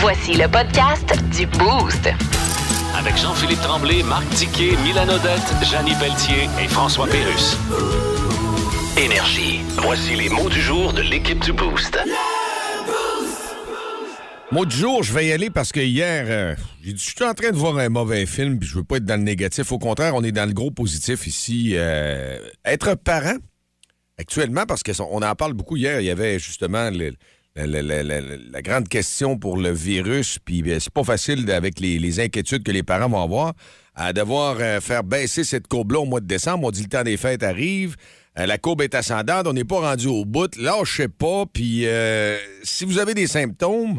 Voici le podcast du Boost. Avec Jean-Philippe Tremblay, Marc Tiquet, Milan Odette, Janine Pelletier et François Pérus. Énergie. Voici les mots du jour de l'équipe du Boost. Mot du jour, je vais y aller parce que hier, euh, j'ai dit, je suis en train de voir un mauvais film, puis je veux pas être dans le négatif. Au contraire, on est dans le gros positif ici. Euh, être parent, actuellement, parce qu'on en parle beaucoup hier, il y avait justement le- la, la- la- la- la grande question pour le virus, puis ben, c'est pas facile avec les, les inquiétudes que les parents vont avoir à devoir euh, faire baisser cette courbe-là au mois de décembre. On dit le temps des fêtes arrive. Euh, la courbe est ascendante, on n'est pas rendu au bout. Là, je sais pas. Puis euh, si vous avez des symptômes,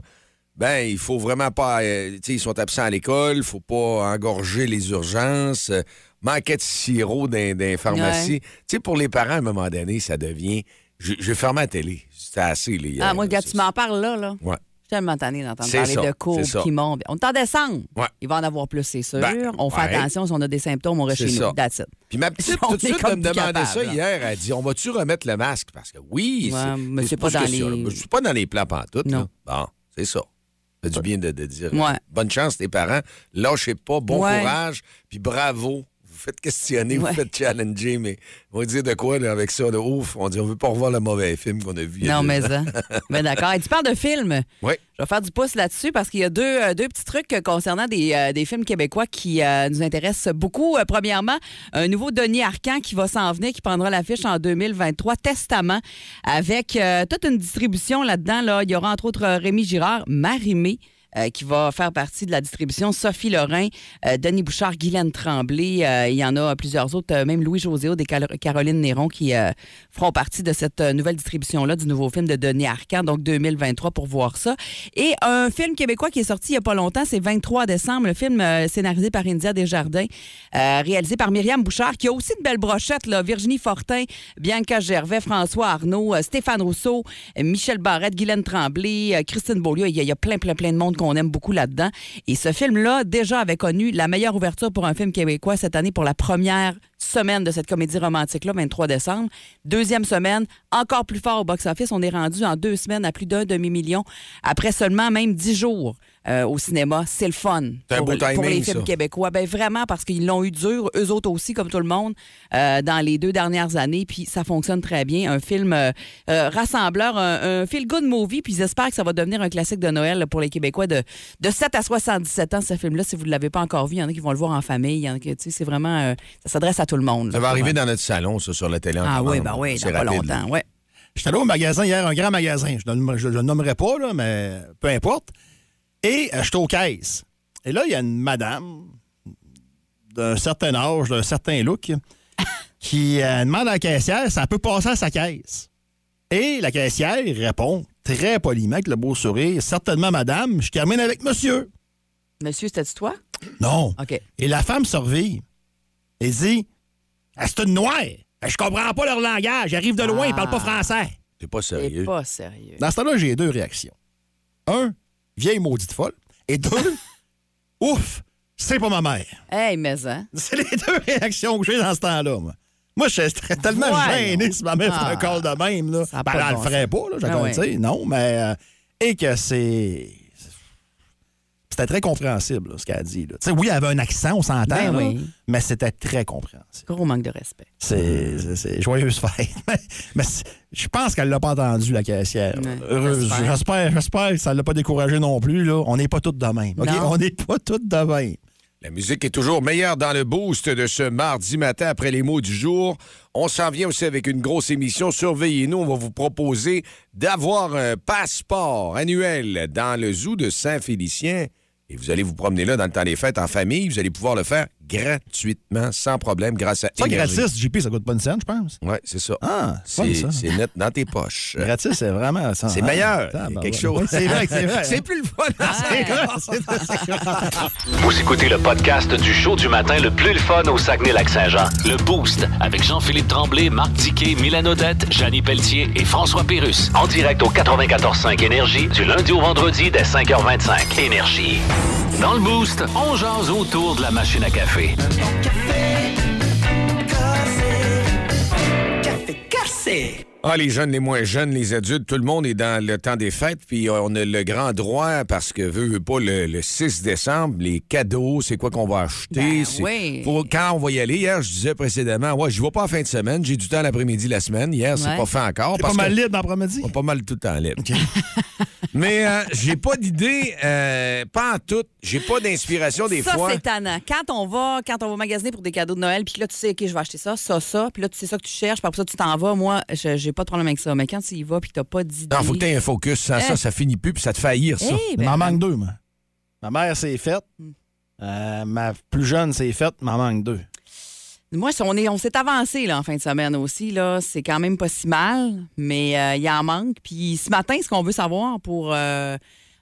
ben, il faut vraiment pas. euh, ils sont absents à l'école, il faut pas engorger les urgences. euh, manquait de sirop dans, dans les pharmacies. Ouais. Tu sais, pour les parents, à un moment donné, ça devient. Je, je vais fermer la télé. C'était assez, les. Ah, euh, moi, c'est- tu m'en parles là, là. Ouais. Je suis tellement tanné d'entendre parler ça, de courbes qui montent. On est en décembre. Ouais. Il va en avoir plus, c'est sûr. Ben, on fait ouais. attention, si on a des symptômes, on reste chez nous. That's it. Puis ma petite, tout de suite, elle me demandait capable, ça là. hier. Elle dit On va-tu remettre le masque? Parce que oui, Ouais, c'est pas pas dans les-. Je suis pas dans les plans pantoute. Non. là. Bon, c'est ça. Ça fait du bien de, de dire Ouais. euh, bonne chance, tes parents. Lâchez pas, bon courage, puis bravo. Vous faites questionner, Ouais. vous faites challenger, mais on va dire de quoi là, avec ça, de ouf? On dit on veut pas revoir le mauvais film qu'on a vu. Non, mais ça. Mais d'accord. Et tu parles de films. Oui. Je vais faire du pouce là-dessus parce qu'il y a deux, euh, deux petits trucs concernant des, euh, des films québécois qui euh, nous intéressent beaucoup. Premièrement, un nouveau Denis Arcan qui va s'en venir, qui prendra l'affiche en 2023, Testament, avec toute une distribution là-dedans. Là. Il y aura entre autres Rémi Girard, Marie-Mé. Euh, qui va faire partie de la distribution. Sophie Lorrain, euh, Denis Bouchard, Guylaine Tremblay. euh, il y en a plusieurs autres, même Louis José des Cal- Caroline Néron qui feront partie de cette nouvelle distribution-là du nouveau film de Denis Arcand, donc 2023 pour voir ça. Et un film québécois qui est sorti il n'y a pas longtemps, c'est 23 décembre, le film scénarisé par India Desjardins, réalisé par Myriam Bouchard, qui a aussi de belles brochettes, là, Virginie Fortin, Bianca Gervais, François Arnaud, Stéphane Rousseau, Michel Barrette, Guylaine Tremblay, Christine Beaulieu. Il y, il y a plein, plein, plein de monde qu'on aime beaucoup là-dedans. Et ce film-là, déjà, avait connu la meilleure ouverture pour un film québécois cette année pour la première semaine de cette comédie romantique-là, 23 décembre. Deuxième semaine, encore plus fort au box-office. On est rendu en deux semaines à plus d'un demi-million, après seulement même dix jours euh, au cinéma. C'est le fun C'est un pour, beau pour timing, les films ça. québécois. Ben, vraiment, parce qu'ils l'ont eu dur, eux autres aussi, comme tout le monde, euh, dans les deux dernières années. Puis ça fonctionne très bien. Un film euh, rassembleur, un, un feel-good movie. Puis j'espère que ça va devenir un classique de Noël là, pour les Québécois de, de 7 à 77 ans, ce film-là. Si vous ne l'avez pas encore vu, il y en a qui vont le voir en famille. Il y en a qui, tu sais, c'est vraiment... euh, ça s'adresse à tout le monde. Ça va arriver dans notre salon, ça, sur la télé. en Ah commande. oui, ben oui, C'est dans pas là. longtemps, ouais. J'étais allé au magasin hier, un grand magasin. Je ne je, je le nommerai pas, là, mais peu importe. Et euh, j'étais aux caisses. Et là, il y a une madame d'un certain âge, d'un certain look, qui euh, demande à la caissière si elle peut passer à sa caisse. Et la caissière répond très poliment, avec le beau sourire Certainement, madame, je termine avec monsieur. Monsieur, c'était toi? Non. OK. Et la femme se revire et dit Ah, C'est une noire. Je comprends pas leur langage. Ils arrivent de loin, ils parlent pas français. T'es pas C'est sérieux. pas sérieux. Dans ce temps-là, j'ai deux réactions. Un, vieille maudite folle. Et deux, ouf, c'est pas ma mère. Hey, mais hein? C'est les deux réactions que j'ai dans ce temps-là, moi. Moi, je serais tellement Voyons. gêné si ma mère ferait un Ah. call de même. Là. Ben, elle bon le ferait pas, là, j'ai Ah ouais. dire. Non, mais. euh, et que c'est. C'était très compréhensible, là, ce qu'elle a dit. là. Tu sais, oui, elle avait un accent, on s'entend, Ben oui. mais c'était très compréhensible. Gros manque de respect. C'est joyeuse fête. mais je pense qu'elle l'a pas entendu, la caissière. Ouais, Heureuse. j'espère. Que ça l'a pas découragé non plus. Là. On n'est pas toutes de même. On n'est pas toutes de même. La musique est toujours meilleure dans le boost de ce mardi matin après les mots du jour. On s'en vient aussi avec une grosse émission. Surveillez-nous. On va vous proposer d'avoir un passeport annuel dans le zoo de Saint-Félicien. Et vous allez vous promener là dans le temps des fêtes en famille. Vous allez pouvoir le faire gratuitement, sans problème, grâce à Ça, Énergie. gratis, JP, ça coûte pas une scène, je pense. Oui, c'est ça. Ah, c'est c'est c'est net dans tes poches. Gratis, c'est vraiment. ça. C'est Ah, meilleur. tabarouette. Il y a quelque chose. c'est vrai, c'est vrai. C'est plus le fun. C'est vrai, c'est vrai, c'est vrai. Vous écoutez le podcast du show du matin le plus le fun au Saguenay-Lac-Saint-Jean. Le Boost avec Jean-Philippe Tremblay, Marc Diquet, Milan Odette, Janine Pelletier et François Pérus. En direct au 94.5 Énergie du lundi au vendredi dès 5h25. Énergie. Dans le Boost, on jase autour de la machine à café café. Café, café, café. Ah, les jeunes, les moins jeunes, les adultes, tout le monde est dans le temps des fêtes, puis on a le grand droit parce que veut, veut pas le, le 6 décembre, les cadeaux, c'est quoi qu'on va acheter. Ben c'est- oui. faut- quand on va y aller, hier, je disais précédemment, ouais, je vais pas en fin de semaine, j'ai du temps l'après-midi, la semaine. Hier, c'est Ouais. pas fait encore. Parce pas mal libre dans l'après-midi? pas mal tout le temps libre. Mais euh, j'ai pas d'idée, euh, pas en tout. J'ai pas d'inspiration des ça, fois. c'est tannant. Quand on va, quand on va magasiner pour des cadeaux de Noël, puis là, tu sais, OK, je vais acheter ça, ça, ça, puis là, tu sais ça que tu cherches, puis après ça, tu t'en vas. Moi, je- j'ai pas de problème avec ça. Mais quand tu y vas, puis que t'as pas d'idée. Non, faut que tu aies un focus. Sans Eh. ça, ça finit plus, puis ça te fait haïr, ça. Eh, Il ben, m'en manque deux, moi. Ma mère, c'est faite. Hmm. Euh, ma plus jeune, c'est faite. Il m'en manque deux. Moi, on est- on s'est avancé là, en fin de semaine aussi. Là. C'est quand même pas si mal, mais euh, il en manque. Puis ce matin, ce qu'on veut savoir pour euh,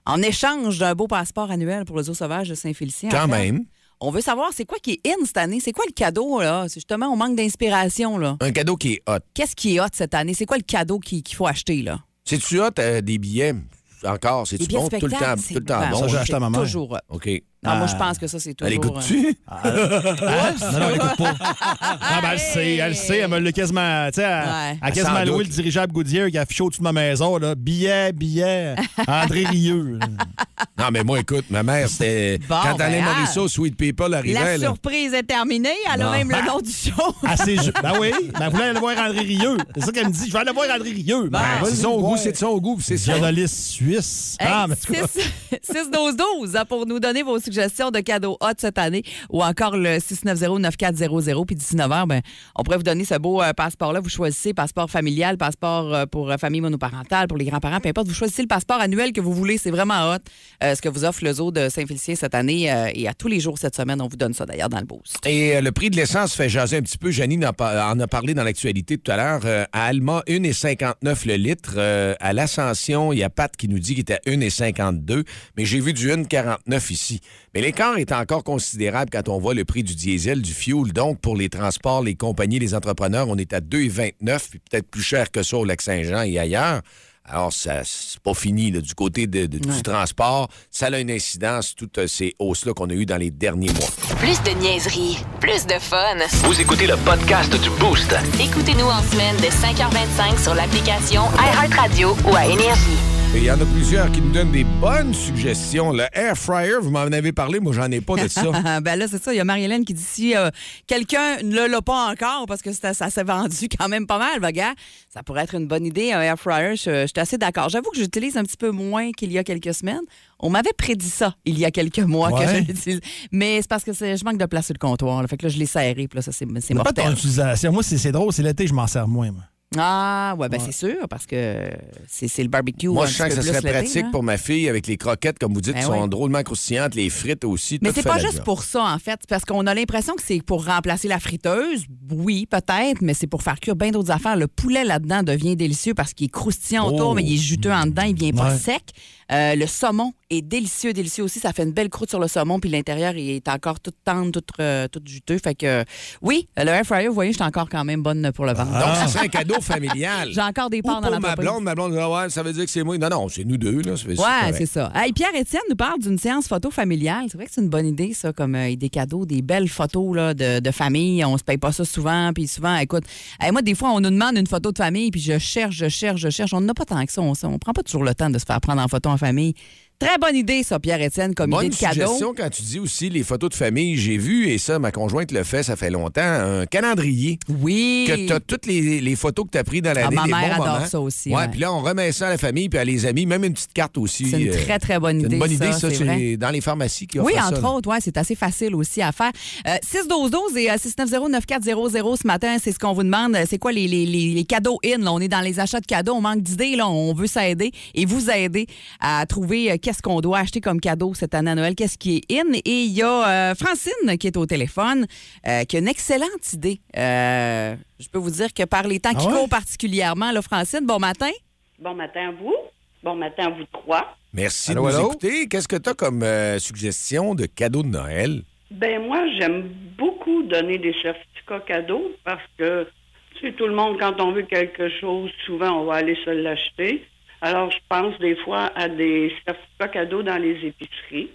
en échange d'un beau passeport annuel pour le zoo sauvage de Saint-Félicien. Quand en fait, même. On veut savoir c'est quoi qui est in cette année? C'est quoi le cadeau, là? C'est justement, on manque d'inspiration, là. Un cadeau qui est hot. Qu'est-ce qui est hot cette année? C'est quoi le cadeau qui- qu'il faut acheter, là? C'est-tu hot, euh, des billets? Encore, c'est-tu bon? Tout le temps, tout le temps c'est- bon. Ça, j'ai acheté à ma mère. Toujours hot. OK. Non, moi, Ah. je pense que ça, c'est toujours... Elle écoute-tu? Hein? Non, non, elle écoute pas. Ah, ben, elle sait, elle sait, elle me l'a quasiment, tu sais, elle, Ouais. elle a quasiment loué le dirigeable Goodyear qui a affiché au-dessus de ma maison, là. Billet, billet, André Rieu. Non, mais moi, écoute, ma mère, c'était. Bon, quand ben, Alain ah. Morisseau, Sweet People arrivait, La là. surprise est terminée. Elle a Non. même le nom du show. Ah, c'est ju- Ben oui, ben, elle voulait aller voir André Rieu. C'est ça qu'elle me dit. Je vais aller voir André Rieu. Ben, C'est vas-y, son goût, voir. c'est de son goût, puis c'est ça. Journaliste suisse. Hey, ah, mais en tout cas, 6-12-12 hein, pour nous donner vos suggestions de cadeaux hot cette année ou encore le 690-9400. Puis d'ici 9 h, ben, on pourrait vous donner ce beau euh, passeport-là. Vous choisissez passeport familial, passeport euh, pour euh, famille monoparentale, pour les grands-parents, peu importe. Vous choisissez le passeport annuel que vous voulez. C'est vraiment hot ce que vous offre le zoo de Saint-Félicien cette année. et à tous les jours cette semaine, on vous donne ça d'ailleurs dans le boost. Et le prix de l'essence fait jaser un petit peu. Janine en, a parlé dans l'actualité tout à l'heure. À Alma, 1,59 le litre. À l'Ascension, il y a Pat qui nous dit qu'il était à 1,52. Mais j'ai vu du 1,49 ici. Mais l'écart est encore considérable quand on voit le prix du diesel, du fuel. Donc, pour les transports, les compagnies, les entrepreneurs, on est à 2,29, puis peut-être plus cher que ça au Lac-Saint-Jean et ailleurs. Alors, ça, c'est pas fini là, du côté de- de- du transport. Ça a une incidence, toutes euh, ces hausses-là qu'on a eues dans les derniers mois. Plus de niaiserie, plus de fun. Vous écoutez le podcast du Boost. Écoutez-nous en semaine de 5h25 sur l'application iHeartRadio ou à Énergie. Il y en a plusieurs qui nous donnent des bonnes suggestions. Le air fryer, vous m'en avez parlé, moi j'en ai pas de ça. Ah, ben là, c'est ça. Il y a Marie-Hélène qui dit si euh, quelqu'un ne l'a pas encore, parce que ça, ça s'est vendu quand même pas mal, ben, gars, ça pourrait être une bonne idée, un air fryer. Je, je suis assez d'accord. J'avoue que j'utilise un petit peu moins qu'il y a quelques semaines. On m'avait prédit ça il y a quelques mois que je l'utilise. Mais c'est parce que je manque de place sur le comptoir. là. Fait que là, je l'ai serré, puis là, ça, c'est c'est pas ton mortel. utilisation. Moi, c'est c'est drôle, c'est l'été, je m'en sers moins, moi. Ah, ouais, ben c'est sûr, parce que c'est c'est le barbecue. Moi, je sens que ça serait pratique là. pour ma fille avec les croquettes, comme vous dites, Ben qui sont drôlement croustillantes, les frites aussi. Mais c'est pas juste pour ça, en fait. Parce qu'on a l'impression que c'est pour remplacer la friteuse. Oui, peut-être, mais c'est pour faire cuire bien d'autres affaires. Le poulet là-dedans devient délicieux parce qu'il est croustillant autour, Oh. mais il est juteux en dedans, il vient pas Ouais. sec. Euh, le saumon est délicieux, délicieux aussi. Ça fait une belle croûte sur le saumon, puis l'intérieur il est encore tout tendre, tout, euh, tout juteux. Fait que, oui, le air fryer, vous voyez, je suis encore quand même bonne pour le vendre. Donc, ça serait un cadeau familial. J'ai encore des Ou parts dans pour la ma blonde, ma blonde, Ah ouais, ça veut dire que c'est moi. Non, non, c'est nous deux. Là. C'est Ouais, c'est ça. Hey, Pierre-Étienne nous parle d'une séance photo familiale. C'est vrai que c'est une bonne idée, ça, comme euh, des cadeaux, des belles photos là, de, de famille. On se paye pas ça souvent. Puis souvent, écoute, hey, moi, des fois, on nous demande une photo de famille, puis je cherche, je cherche, je cherche. On n'a pas tant que ça. On, on prend pas toujours le temps de se faire prendre en photo en famille. Très bonne idée, ça, Pierre-Étienne, comme Bonne idée de cadeau. suggestion quand tu dis aussi les photos de famille. J'ai vu, et ça, ma conjointe le fait, ça fait longtemps, un calendrier. Oui. Que tu as toutes les, les photos que tu as prises dans l'année. Ah, mère bons adore moments. ça aussi, Ouais, puis là, on remet ça à la famille puis à les amis, même une petite carte aussi. C'est une euh, très, très bonne c'est idée. Une bonne idée, ça, ça, c'est dans les pharmacies qui Oui, entre autres, ouais, c'est assez facile aussi à faire. Euh, 612 et euh, 690-9400 ce matin, c'est ce qu'on vous demande. C'est quoi les, les- les- les cadeaux in? là? On est dans les achats de cadeaux, on manque d'idées, là, on veut s'aider et vous aider à trouver euh, qu'est-ce qu'on doit acheter comme cadeau cette année à Noël, qu'est-ce qui est in? Et il y a euh, Francine qui est au téléphone, euh, qui a une excellente idée. Euh, je peux vous dire que par les temps Ah qui ouais? courent particulièrement, là, Francine, bon matin. Bon matin à vous. Bon matin à vous trois. Merci Allô, de nous allô? écouter. Qu'est-ce que tu as comme euh, suggestion de cadeau de Noël? Ben moi, j'aime beaucoup donner des certificats cadeaux parce que, tu sais, tout le monde, quand on veut quelque chose, souvent, on va aller se l'acheter. Alors, je pense des fois à des certificats cadeaux dans les épiceries.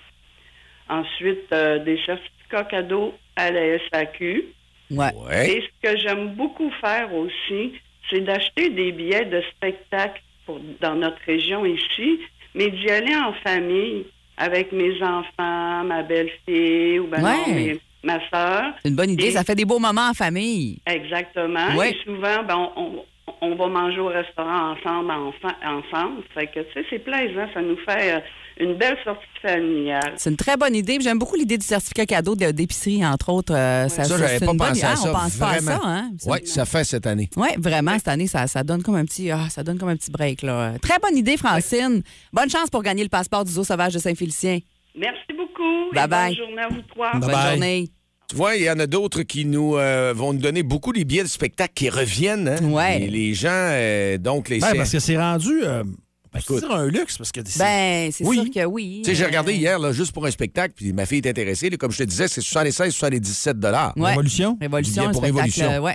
Ensuite, euh, des certificats cadeaux à la SAQ. Ouais. Ouais. Et ce que j'aime beaucoup faire aussi, c'est d'acheter des billets de spectacle pour, dans notre région ici, mais d'y aller en famille avec mes enfants, ma belle-fille ou ben non, Ouais. mes- ma soeur. C'est une bonne idée. Et- Ça fait des beaux moments en famille. Exactement. Ouais. Et souvent, ben, on, on- on va manger au restaurant ensemble, enfa- ensemble. Fait que, tu sais, c'est plaisant. Ça nous fait euh, une belle sortie familiale. C'est une très bonne idée. J'aime beaucoup l'idée du certificat cadeau de- d'épicerie, entre autres. Euh, ça, Ça, j'avais c'est pas une bonne pensé idée. à Ah. On pense pas à ça, hein? C'est- Oui, ça fait cette année. Oui, vraiment, cette année, ça, ça donne comme un petit ah, ça donne comme un petit break. Là. Très bonne idée, Francine. Bonne chance pour gagner le passeport du Zoo sauvage de Saint-Félicien. Merci beaucoup. et Bye bye. Bonne journée à vous trois. Bye Bonne bye. journée. Tu vois, il y en a d'autres qui nous euh, vont nous donner beaucoup des billets de spectacle qui reviennent. hein. Ouais. Et les gens, euh, donc, les Ben, parce que c'est rendu. euh, ben, dire un luxe parce que c'est- Ben, c'est Oui. sûr que oui. Tu sais, j'ai regardé hier, là, juste pour un spectacle, puis ma fille est intéressée. là, comme je te disais, c'est 76-77 dollars Ouais. Révolution? Révolution, pour Révolution. euh, ouais,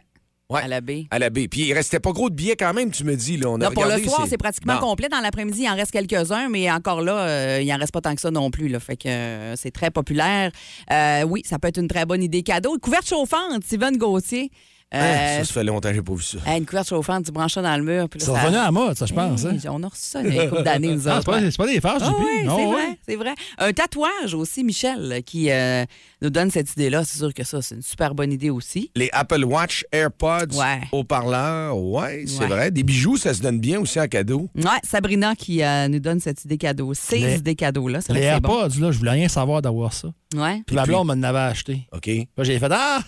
Ouais. à la baie. à la baie. Puis il restait pas gros de billets quand même, tu me dis. Là, on a Là, pour le soir, c'est pratiquement Non. complet. Dans l'après-midi, il en reste quelques-uns, mais encore là, euh, il en reste pas tant que ça non plus. Là. Fait que euh, c'est très populaire. Euh, oui, ça peut être une très bonne idée cadeau. Couverte chauffante, Steven Gauthier. Hein, Euh, ça, ça fait longtemps que j'ai pas vu ça. une couverte chauffante, tu branches ça dans le mur. puis là, Ça ça- revenait à la mode, ça, je pense. hein. On a reçu ça il y a une couple d'années, nous Ah, autres. c'est pas, des farces, Ah JP. oui, Non, c'est vrai, c'est vrai. Un tatouage aussi, Michel, qui euh, nous donne cette idée-là. C'est sûr que ça, c'est une super bonne idée aussi. Les Apple Watch, AirPods, Ouais. haut-parleurs, ouais, c'est Ouais. vrai. Des bijoux, ça se donne bien aussi en cadeau. Ouais, Sabrina qui euh, nous donne cette idée cadeau. Ces Les- idées cadeaux-là, c'est Les vrai que c'est bon. AirPods, là, je voulais rien savoir d'avoir ça. Ouais. Puis ma blonde m'en avait acheté. OK. J'ai fait Ah!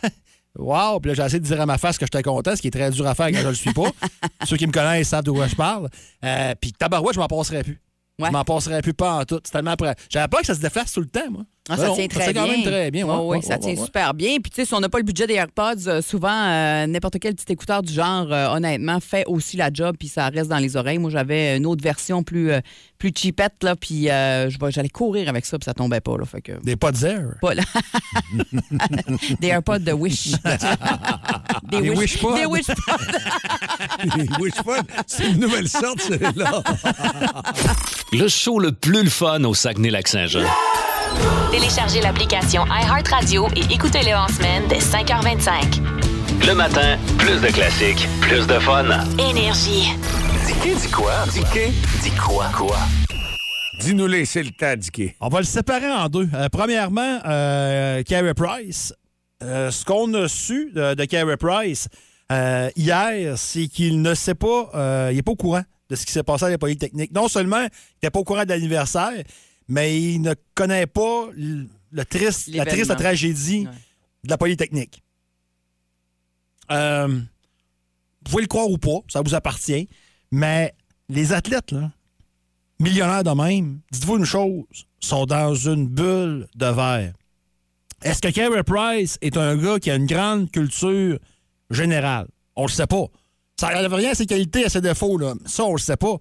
Wow! Puis là, j'ai essayé de dire à ma face que j'étais content, ce qui est très dur à faire quand je le suis pas. Ceux qui me connaissent savent de quoi je parle. Euh, puis tabarouette, je m'en passerais plus. Ouais. Je m'en passerais plus pas en tout. C'est tellement prêt. J'avais peur que ça se déface tout le temps, moi. Ah, Ben ça non, tient très tient bien. quand même très bien. ouais, ouais, ça ouais, tient ouais. super bien. Puis, tu sais, si on n'a pas le budget des AirPods, euh, souvent, euh, n'importe quel petit écouteur du genre, euh, honnêtement, fait aussi la job, puis ça reste dans les oreilles. Moi, j'avais une autre version plus, euh, plus cheapette, là, puis euh, j'allais courir avec ça, puis ça tombait pas, là. Fait que. Des pods air? Pas là. des AirPods de Wish. Des Wish Pods? Des Wish Wishful, c'est une nouvelle sorte, celle-là. Le show le plus le fun au Saguenay-Lac-Saint-Jean. Téléchargez l'application iHeartRadio et écoutez-le en semaine dès 5h25. Le matin, plus de classiques, plus de fun. Énergie. Dis dis quoi? Dis dis quoi? Quoi? Dis-nous-les, c'est le temps, Dicky. On va le séparer en deux. Euh, premièrement, euh, Carey Price. Euh, ce qu'on a su de, de Carey Price euh, hier, c'est qu'il ne sait pas, euh, il n'est pas au courant de ce qui s'est passé à la Polytechnique. Non seulement il n'était pas au courant de l'anniversaire, mais il ne connaît pas le, le triste, la triste tragédie Ouais. de la Polytechnique. Euh, vous pouvez le croire ou pas, ça vous appartient, mais les athlètes, là, millionnaires de même, dites-vous une chose, sont dans une bulle de verre. Est-ce que Carey Price est un gars qui a une grande culture générale? On le sait pas. Ça n'enlève rien à ses qualités, à ses défauts, là. Ça, on le sait pas.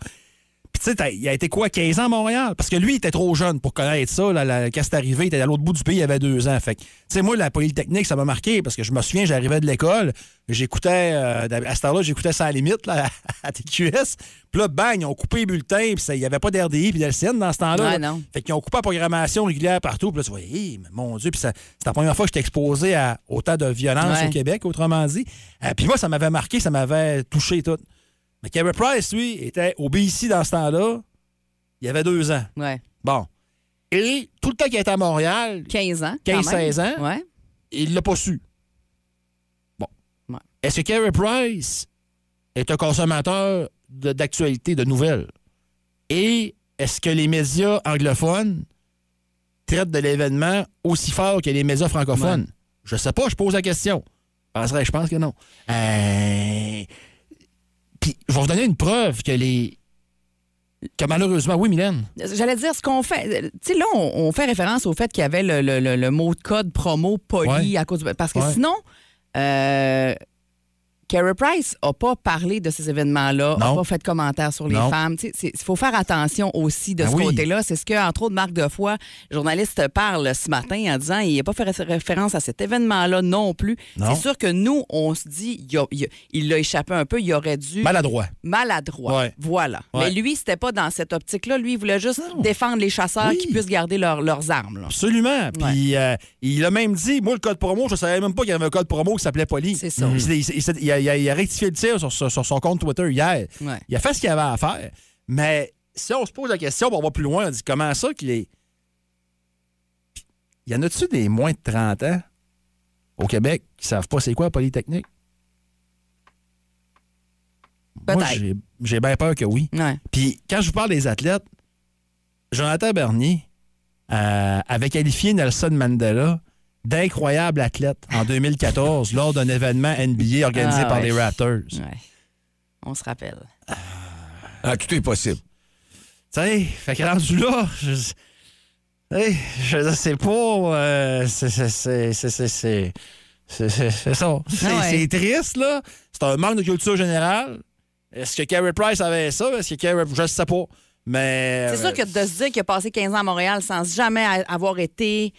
Puis, tu sais, il a été quoi, 15 ans à Montréal? Parce que lui, il était trop jeune pour connaître ça. Là, la- quand c'est arrivé, il était à l'autre bout du pays, il avait deux ans. Fait tu sais, moi, la Polytechnique, ça m'a marqué parce que je me souviens, j'arrivais de l'école, j'écoutais, euh, à cette heure-là, j'écoutais ça à la limite, là, à TQS. Puis là, bang, ils ont coupé les bulletins, puis il n'y avait pas d'RDI puis d'LCN dans ce temps-là. Ouais, là. Fait qu'ils ont coupé la programmation régulière partout. Puis là, tu vois, Hey, mais mon Dieu, puis c'est la première fois que j'étais exposé à autant de violence Ouais. au Québec, autrement dit. Euh, puis moi, ça m'avait marqué, ça m'avait touché tout. Mais Carey Price, lui, était au BC dans ce temps-là. Il y avait deux ans. Ouais. Bon. Et tout le temps qu'il était à Montréal, 15 ans. quand 15-16 même. ans. Ouais. il l'a pas su. Bon. Ouais. Est-ce que Carey Price est un consommateur d'actualité, de, nouvelles? Et est-ce que les médias anglophones traitent de l'événement aussi fort que les médias francophones? Je sais pas, je pose la question. Je pense que non. Euh, Puis, je vais vous donner une preuve que les. Que malheureusement, oui, Mylène. J'allais dire ce qu'on fait. Tu sais, là, on, on fait référence au fait qu'il y avait le, le- le- le mot de code promo poli Ouais. à cause du- Parce que Ouais. sinon, euh, Carey Price n'a pas parlé de ces événements-là, n'a pas fait de commentaires sur les Non. femmes. Il faut faire attention aussi de Ben ce oui. côté-là. C'est ce que, entre autres, Marc Defoy, journaliste, parle ce matin en disant il n'a pas fait ré- référence à cet événement-là non plus. C'est sûr que nous, on se dit il l'a échappé un peu, il aurait dû Maladroit. maladroit. Ouais. Voilà. Ouais. Mais lui, c'était pas dans cette optique-là. Lui, il voulait juste défendre les chasseurs Oui. qui puissent garder leur- leurs armes. là. Absolument. Puis euh, il a même dit, moi, le code promo, je savais même pas qu'il y avait un code promo qui s'appelait Poly. C'est ça. Il, il- il- il a, il a, il a rectifié le tir sur, son compte Twitter hier. Ouais. Il a fait ce qu'il avait à faire. Mais si on se pose la question, on va plus loin, on dit comment ça qu'il est. Puis, Y en a-tu des moins de 30 ans au Québec qui savent pas c'est quoi la Polytechnique? Moi, j'ai- j'ai bien peur que oui. Ouais. Puis quand je vous parle des athlètes, Jonathan Bernier euh, avait qualifié Nelson Mandela d'incroyable athlète en 2014 lors d'un événement NBA organisé Ah par ouais. les Raptors. Ouais. On se rappelle. Ah, tout est possible. Tu sais, fait que rendu là, je, hey, je sais pas. euh, c'est c'est- c'est- c'est- c'est- c'est- c'est- c'est- c'est ça. C'est Ah ouais. c'est triste, là. C'est un manque de culture générale. Est-ce que Carey Price avait ça? Est-ce que Carey... Je sais pas. Mais. C'est sûr que de se dire qu'il a passé 15 ans à Montréal sans jamais avoir été, euh,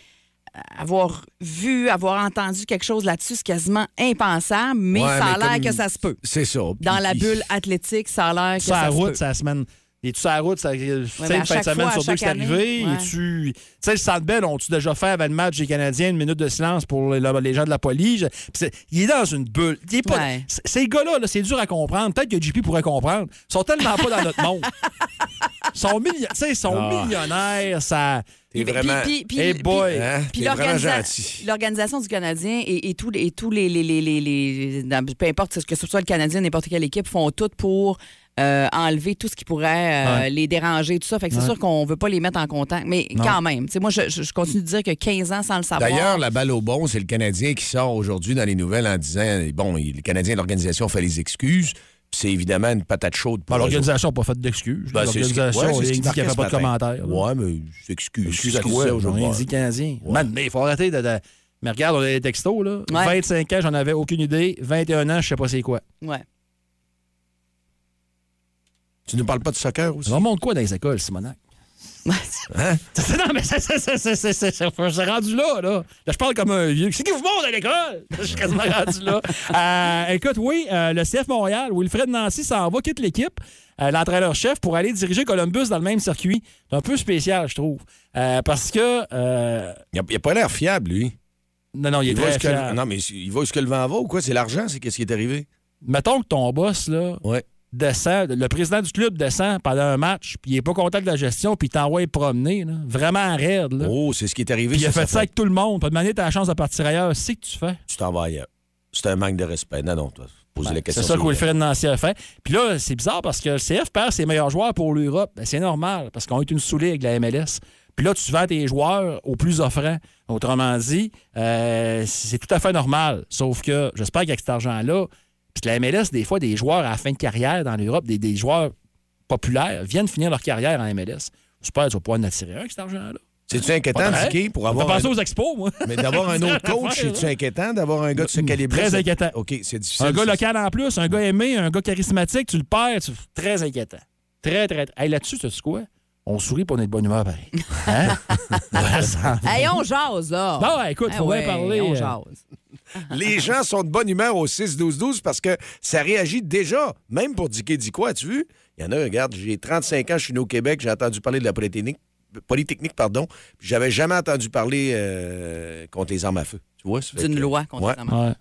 avoir vu, avoir entendu quelque chose là-dessus, c'est quasiment impensable, mais Ouais, ça a mais l'air comme- que ça se peut. C'est ça. Dans Puis- la bulle athlétique, ça a l'air que sur ça la se route, peut. c'est la semaine. Es-tu sur la route, ça, tu sais, mais à une fin de chaque semaine fois, sur deux que c'est chaque année, arrivé? ouais. Tu sais, le Centre Bell, ont-tu déjà fait avant le match des Canadiens une minute de silence pour les, les gens de la police? Je- puis c'est- il est dans une bulle. Il est pas- Ouais. c- Ces gars-là, là, c'est dur à comprendre. Peut-être que JP pourrait comprendre. Ils sont tellement pas dans notre monde. Ils sont, milli- tu sais, ils sont Ah. millionnaires. Ça... T'es vraiment. puis- puis- Hey puis- boy. Hein? Puis l'organisation du Canadien et, et tous les, et tous les, les, les, les- les- dans- peu importe ce que ce soit le Canadien, n'importe quelle équipe, font tout pour euh, enlever tout ce qui pourrait euh, Ouais. les déranger, tout ça. Fait que c'est sûr qu'on veut pas les mettre en contact. Mais Non. quand même, moi, je, je- continue de dire que 15 ans sans le savoir. D'ailleurs, la balle au bon, c'est le Canadien qui sort aujourd'hui dans les nouvelles en disant bon, le Canadien, l'organisation fait les excuses. C'est évidemment une patate chaude pour autres. L'organisation n'a pas fait d'excuses. Ben, L'organisation, ouais, dit qu'il n'y avait pas de commentaires. Ouais, mais s'excuse. Excuse Excuse à quoi? aujourd'hui. On dit Canadien. Man, mais il faut arrêter de, de- Mais regarde, on a des textos, là. Ouais. 25 ans, j'en avais aucune idée. 21 ans, je sais pas c'est quoi. Ouais. Tu ne parles pas de soccer aussi? Ça remonte quoi dans les écoles, Simonac? Hein? non, mais c'est rendu là, là. Là, je parle comme un vieux. C'est qui vous montre à l'école? Je suis quasiment rendu là. Euh, écoute, oui, euh, le CF Montréal, Wilfred Nancy s'en va, quitte l'équipe, euh, l'entraîneur-chef, pour aller diriger Columbus dans le même circuit. C'est un peu spécial, je trouve. Parce que... Il n'a pas l'air fiable, lui. non, non, il est Il va très ce que-. Non, mais il va où ce que le vent va ou quoi? C'est l'argent, c'est qu'est-ce qui est arrivé? Mettons que ton boss, là, Ouais. Descend, le président du club descend pendant un match, puis il n'est pas content de la gestion, puis il t'envoie promener, là, vraiment raide. Là. Oh, c'est ce qui est arrivé. puis il a fait ça avec tout le monde. Pas demander ta chance de partir ailleurs. C'est que tu fais. Tu t'en vas ailleurs. C'est un manque de respect. Non, non, toi, la Ben, question. C'est ça que Wilfred Nancy a fait. Puis là, c'est bizarre parce que le CF perd ses meilleurs joueurs pour l'Europe. Ben, c'est normal parce qu'on est une sous avec la MLS. Puis là, tu vends tes joueurs aux plus offrants. Autrement dit, euh, c'est tout à fait normal. Sauf que j'espère qu'avec cet argent-là, puis la MLS, des fois, des joueurs à la fin de carrière dans l'Europe, des, des joueurs populaires, viennent finir leur carrière en MLS. J'espère que tu vas pouvoir en attirer un avec cet argent-là. C'est-tu inquiétant, Dicky, pour On va avoir. penser un- aux expos, moi. Mais d'avoir un autre coach, c'est-tu inquiétant d'avoir un gars de ce calibre Très inquiétant. OK, c'est difficile. Un gars local en plus, un gars aimé, un gars charismatique, tu le perds, tu- très inquiétant. Très, très. Hey, là-dessus, tu sais quoi? On sourit pour on est de bonne humeur, pareil. Hein? Hey, on jase, là. Bon, ouais, écoute, Ah faut bien parler. On euh, jase. Les gens sont de bonne humeur au 6-12-12 parce que ça réagit déjà, même pour Dicky dit quoi, as-tu vu? Il y en a, regarde, j'ai 35 ans, je suis né au Québec, j'ai entendu parler de la Polytechnique, Polytechnique pardon, puis j'avais jamais entendu parler euh, contre les armes à feu. Tu vois? ça fait D'une que- loi, contrairement. Ouais.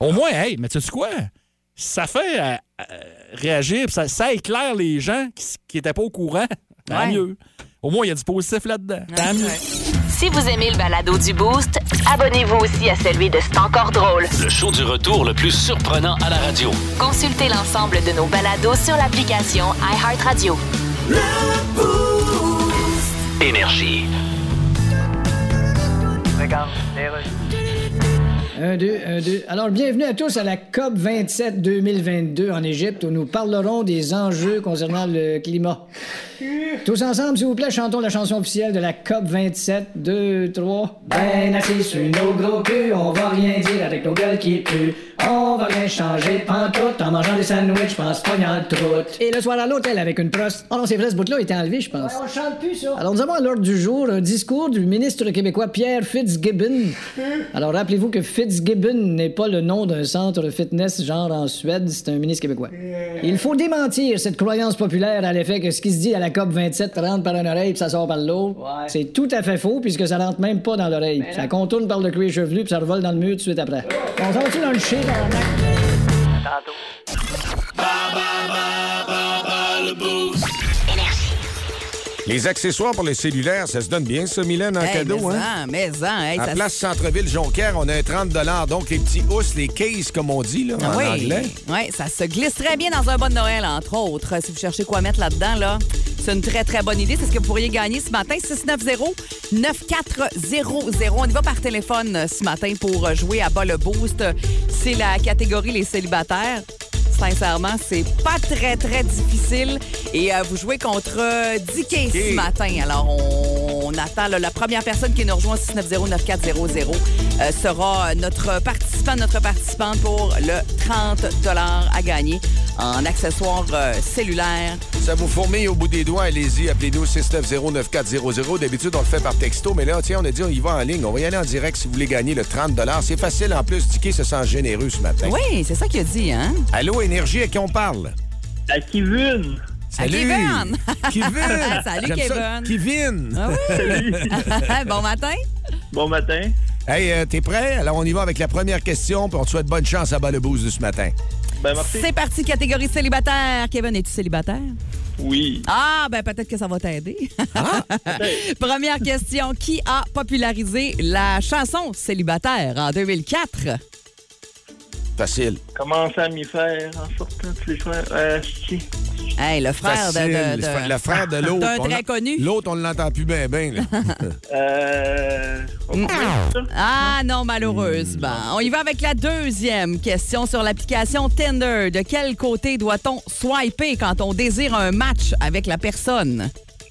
Au moins, hey, mais tu sais quoi? Ça fait euh, réagir, puis ça, ça éclaire les gens qui n'étaient pas au courant. Tant Ouais. mieux. Au moins, il y a du positif là-dedans. Tant mieux. Si vous aimez le balado du Boost, abonnez-vous aussi à celui de C'est encore drôle. Le show du retour le plus surprenant à la radio. Consultez l'ensemble de nos balados sur l'application iHeartRadio. Énergie. Un, deux, un, deux. Alors, bienvenue à tous à la COP 27 2022 en Égypte où nous parlerons des enjeux concernant le climat. Tous ensemble, s'il vous plaît, chantons la chanson officielle de la COP 27. 2, 3. Ben assis sur nos gros culs, on va rien dire avec nos gueules qui puent. On va rien changer pantoute en mangeant des sandwichs, pense pognant le troute. Et le soir à l'hôtel avec une proste. Oh non, c'est vrai, ce bout-là était enlevé, je pense. on chante plus, ça. Alors, nous avons à l'ordre du jour un discours du ministre québécois Pierre Fitzgibbon. Alors, rappelez-vous que Fitzgibbon n'est pas le nom d'un centre fitness genre en Suède, c'est un ministre québécois. Il faut démentir cette croyance populaire à l'effet que ce qui se dit à la COP 27 rentre par une oreille puis ça sort par l'autre. C'est tout à fait faux puisque ça rentre même pas dans l'oreille. Ça contourne par le cuir chevelu puis ça revole dans le mur tout de suite après. On s'en va dans le chien. Les accessoires pour les cellulaires, ça se donne bien, ça, Mylène, en Hey, cadeau, mais hein? en, mais en, hey, À ça- place Centre-Ville Jonquière, on a un 30 Donc, les petits housses, les cases, comme on dit, là, en Ah oui, anglais. ouais, ça se glisse très bien dans un bon Noël, entre autres. Si vous cherchez quoi mettre là-dedans, là, c'est une très, très bonne idée. C'est ce que vous pourriez gagner ce matin. 690-9400. On y va par téléphone euh, ce matin pour euh, jouer à bas le boost. C'est la catégorie les célibataires. Sincèrement, c'est pas très, très difficile. Et euh, vous jouez contre Dicky ce matin. Alors, on, on attend là, la première personne qui nous rejoint 690-9400 euh, sera notre participant, notre participante pour le 30 à gagner en accessoires euh, cellulaires. Ça vous fourmille au bout des doigts, allez-y, appelez-nous 690-9400. D'habitude, on le fait par texto, mais là, tiens, on a dit, on y va en ligne. On va y aller en direct si vous voulez gagner le 30 C'est facile. En plus, Dicky se sent généreux ce matin. Oui, c'est ça qu'il a dit, hein? Allô, Énergie, à qui on parle? À Kevin! À Kevin! Kevin! Salut. Kevin. Kevin! Ah oui? bon matin. Bon matin. Hey, euh, t'es prêt? Alors, on y va avec la première question, puis on te souhaite bonne chance à bas le boost de ce matin. Ben, merci. C'est parti, catégorie célibataire. Kevin, es-tu célibataire? Oui. Ah, ben peut-être que ça va t'aider. Première question. Qui a popularisé la chanson Célibataire en 2004? Facile. Commence à m'y faire en sortant de les frères. Euh, si. Hey, le frère de, Facile. de- de- Le frère de l'autre. d'un très connu. L'autre, on l'entend plus bien, bien. là. Euh. ça? Ah non, malheureusement. On y va avec la deuxième question sur l'application Tinder. De quel côté doit-on swiper quand on désire un match avec la personne?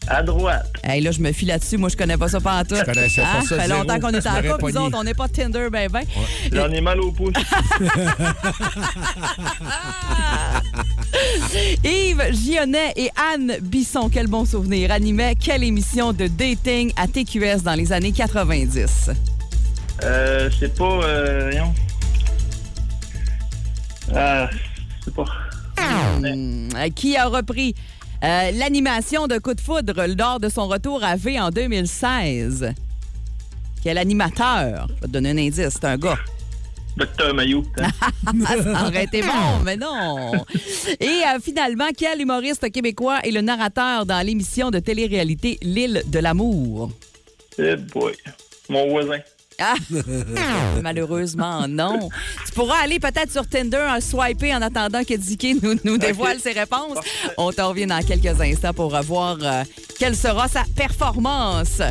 À droite. Hey, là, je me fie là-dessus. Moi, je connais pas ça pas tout. Je connaissais pas ça, Ça fait zéro. longtemps qu'on est Je en m'aurais couple. Nous autres, on n'est pas Tinder, ben ben. J'en ai mal au pouce. Yves Gionnet et Anne Bisson, quel bon souvenir, animaient quelle émission de dating à TQS dans les années 90? Euh, c'est pas. Euh. Ah, c'est pas. Hum, euh, qui a repris euh, l'animation de Coup de foudre lors de son retour à V en 2016? Quel animateur? Je vais te donner un indice, c'est un gars. Docteur Maillot. hein? Ça aurait été bon, mais non. Et euh, finalement, quel humoriste québécois est le narrateur dans l'émission de télé-réalité L'île de l'amour? Eh boy. Mon voisin. Ah! Malheureusement, non. Tu pourras aller peut-être sur Tinder, un swiper en attendant que Dicky nous, nous dévoile ses réponses. On t'en revient dans quelques instants pour voir euh, quelle sera sa performance.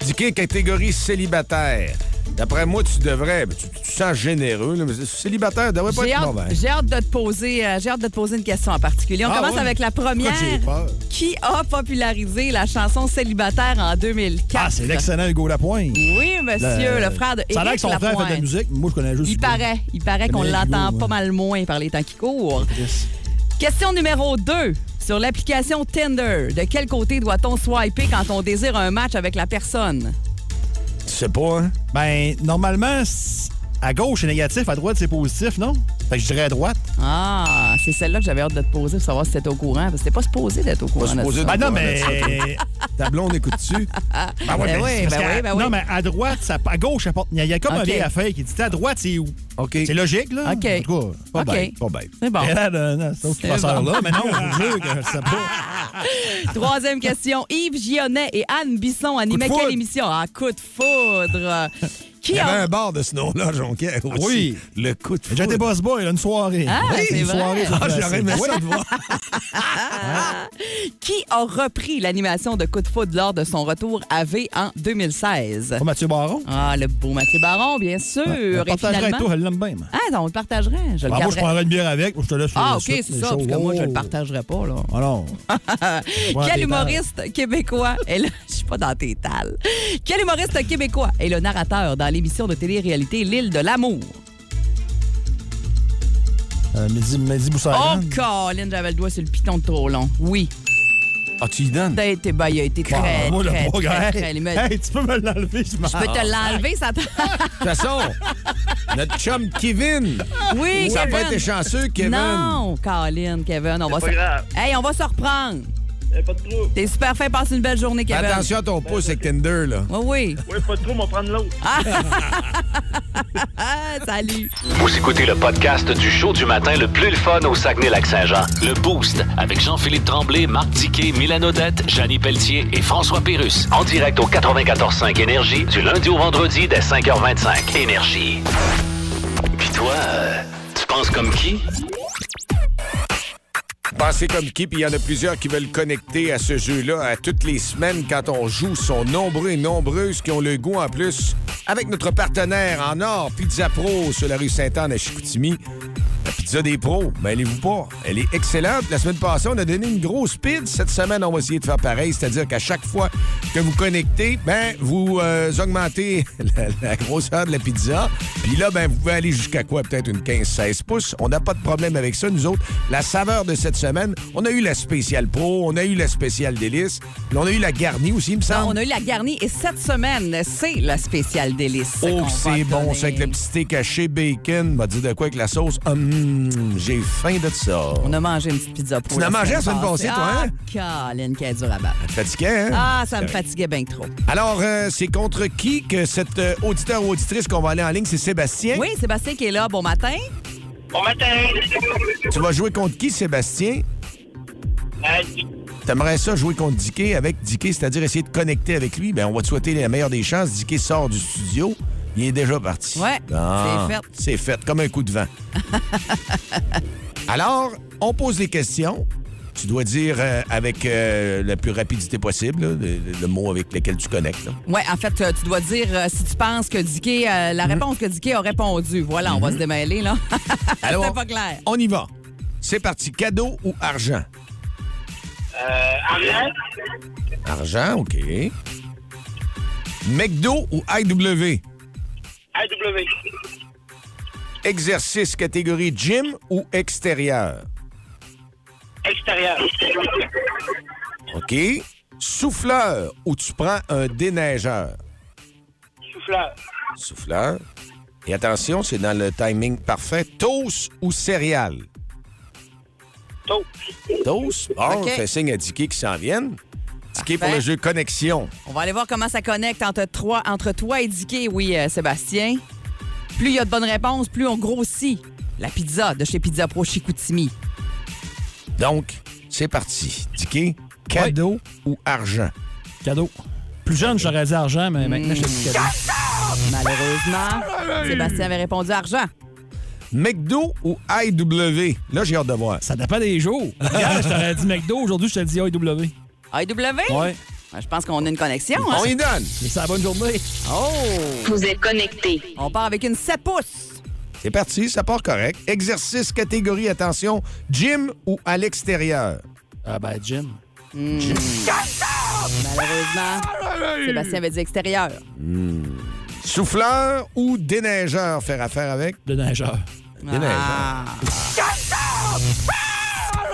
Dicky, catégorie célibataire. D'après moi, tu devrais. Tu, tu te sens généreux. là, mais célibataire, devrait pas être hâte, mauvais. j'ai hâte de te poser, euh, j'ai hâte de te poser une question en particulier. On Ah commence ouais? avec la première. Peur? Qui a popularisé la chanson Célibataire en 2004? Ah, c'est l'excellent Hugo Lapointe. Oui, monsieur, le, frère de Ça a l'air Éric que son frère fait de la musique. Moi, je connais juste Il paraît, il paraît qu'on l'entend pas mal moins par les temps qui courent. Question numéro 2. Sur l'application Tinder, de quel côté doit-on swiper quand on désire un match avec la personne? Tu sais pas, hein? Ben, normalement, à gauche, c'est négatif, à droite, c'est positif, non? Fait que je dirais à droite. Ah, c'est celle-là que j'avais hâte de te poser pour savoir si t'étais au courant. Parce que t'es pas supposé d'être au courant. supposé ça. Ben d'être- non, Ouais, mais. Ta blonde écoute-tu? Ben oui, c'est ben qu'à- oui, ben oui. Non, mais à droite, ça, à gauche, ça porte- il y a, il y a comme un vieil affaire qui dit à droite, c'est où? OK. C'est logique, là? OK. En tout cas, pas bête. Pas bête. C'est bon. Et là, c'est autre bon. là, mais non, je vous jure que c'est pas. Troisième question. Yves Gionnet et Anne Bisson animaient quelle émission? Ah, coup de foudre. Qui Il y avait a... un bar de ce nom-là, Jonquière aussi. Oui. Le coup de foudre. boss boy, là, une soirée. Ah, Oui, c'est une vrai. soirée Ah, j'aurais aimé ça de voir. Qui a repris l'animation de Coup de foudre lors de son retour à V en 2016? Pas Mathieu Baron? Ah, le beau Mathieu Baron, bien sûr. Je Et partagerai avec finalement... toi, elle l'aime bien. moi. Ah, non, on le partagerait. Je le Ah, moi, je prendrais une bière avec, moi, je te laisse Ah, OK, c'est ça. Parce que moi, je le Oh. partagerais pas, là. Ah non. Quel humoriste québécois est le... Je suis pas dans tes tales. Quel humoriste québécois est le narrateur dans l'émission de télé-réalité L'île de l'amour? Euh, Mehdi, Mehdi Oh. Colin, j'avais le doigt sur le piton de trop long. Oui. Ah, tu y donnes? T'as été, ben, il a été très, le très, très, Hey, tu peux me l'enlever, je m'en Je peux te l'enlever, ça te... De toute façon, notre chum Kevin. Oui, Ça n'a pas Kevin. été chanceux, Kevin. Non, Colin, Kevin, on va pas se... grave. Hey, on va se reprendre. Eh, pas de trou. T'es super fin, passe une belle journée, Kevin. attention à ton pouce avec Tinder, là. Oui, oui. Oui, pas de trou, on va prendre l'autre. Ah, salut. Vous écoutez le podcast du show du matin le plus le fun au Saguenay-Lac-Saint-Jean. Le Boost avec Jean-Philippe Tremblay, Marc Diquet, Milan Odette, Janine Pelletier et François Pérus. En direct au 94.5 Énergie du lundi au vendredi dès 5h25. Énergie. Puis toi, euh, tu penses comme qui? Pensez comme qui, il y en a plusieurs qui veulent connecter à ce jeu-là à toutes les semaines quand on joue. sont nombreux et nombreuses qui ont le goût en plus. Avec notre partenaire en or, Pizza Pro, sur la rue Sainte-Anne à Chicoutimi. La pizza des pros, ben allez-vous pas. Elle est excellente. La semaine passée, on a donné une grosse pizza. Cette semaine, on va essayer de faire pareil, c'est-à-dire qu'à chaque fois que vous connectez, ben vous euh, augmentez la, la grosseur de la pizza. Puis là, ben vous pouvez aller jusqu'à quoi? Peut-être une 15-16 pouces. On n'a pas de problème avec ça, nous autres. La saveur de cette semaine, on a eu la spéciale pro, on a eu la spéciale délice, puis on a eu la garnie aussi, il me Non, semble. on a eu la garnie et cette semaine, c'est la spéciale délice. Oh, c'est bon, ça, avec le petit steak haché bacon. M'a dit de quoi avec la sauce? Hum, j'ai faim de ça. On a mangé une petite pizza pro. Tu l'as la mangé la semaine passée, toi, hein? Ah, Caroline, est dure à battre. Ça te fatiguait, hein? Ah, ça me fatiguait bien trop. Alors, euh, c'est contre qui que cet euh, auditeur ou auditrice qu'on va aller en ligne? C'est Sébastien. Oui, Sébastien qui est là. Bon matin. Bon matin. Tu vas jouer contre qui, Sébastien? Euh, T'aimerais ça jouer contre Dicky avec Dicky, c'est-à-dire essayer de connecter avec lui? Ben, on va te souhaiter la meilleure des chances. Dicky sort du studio. Il est déjà parti. Ouais, Ah, c'est fait. C'est fait, comme un coup de vent. Alors, on pose des questions. Tu dois dire euh, avec euh, la plus rapidité possible là, le, le mot avec lequel tu connectes. là. Ouais, en fait, euh, tu dois dire euh, si tu penses que Dicky, euh, la réponse que Dicky a répondu. Voilà, on va se démêler, là. Alors, C'était pas clair. on y va. C'est parti. Cadeau ou argent? euh, Arlène. Argent, OK. McDo ou IW? AW. Exercice catégorie gym ou extérieur? Extérieur. OK. Souffleur ou tu prends un déneigeur? Souffleur. Souffleur. Et attention, c'est dans le timing parfait. Toast ou céréales? Tôt. Toast. Bon, OK. on fait signe à Dicky qui s'en viennent. Dicky pour le jeu Connexion. On va aller voir comment ça connecte entre, toi, entre toi et Dicky, oui, euh, Sébastien. Plus il y a de bonnes réponses, plus on grossit. La pizza de chez Pizza Pro Chicoutimi. Donc, c'est parti. Dicky, cadeau ou argent? Cadeau. Plus jeune, j'aurais dit argent, mais maintenant, je te dis cadeau. Malheureusement, Sébastien avait répondu argent. McDo ou IW? Là, j'ai hâte de voir. Ça dépend des jours. Hier, je t'aurais dit McDo. Aujourd'hui, je te dis AEW. Ouais. Je pense qu'on a une connexion. hein? On y donne. C'est ça, bonne journée. Oh! Vous êtes connectés. On part avec une 7 pouces. C'est parti, ça part correct. Exercice catégorie, attention, gym ou à l'extérieur? Ah, ben, Jim. Malheureusement, Sébastien avait dit extérieur. Souffleur ou déneigeur, faire affaire avec? De nageur. Déneigeur. Ah.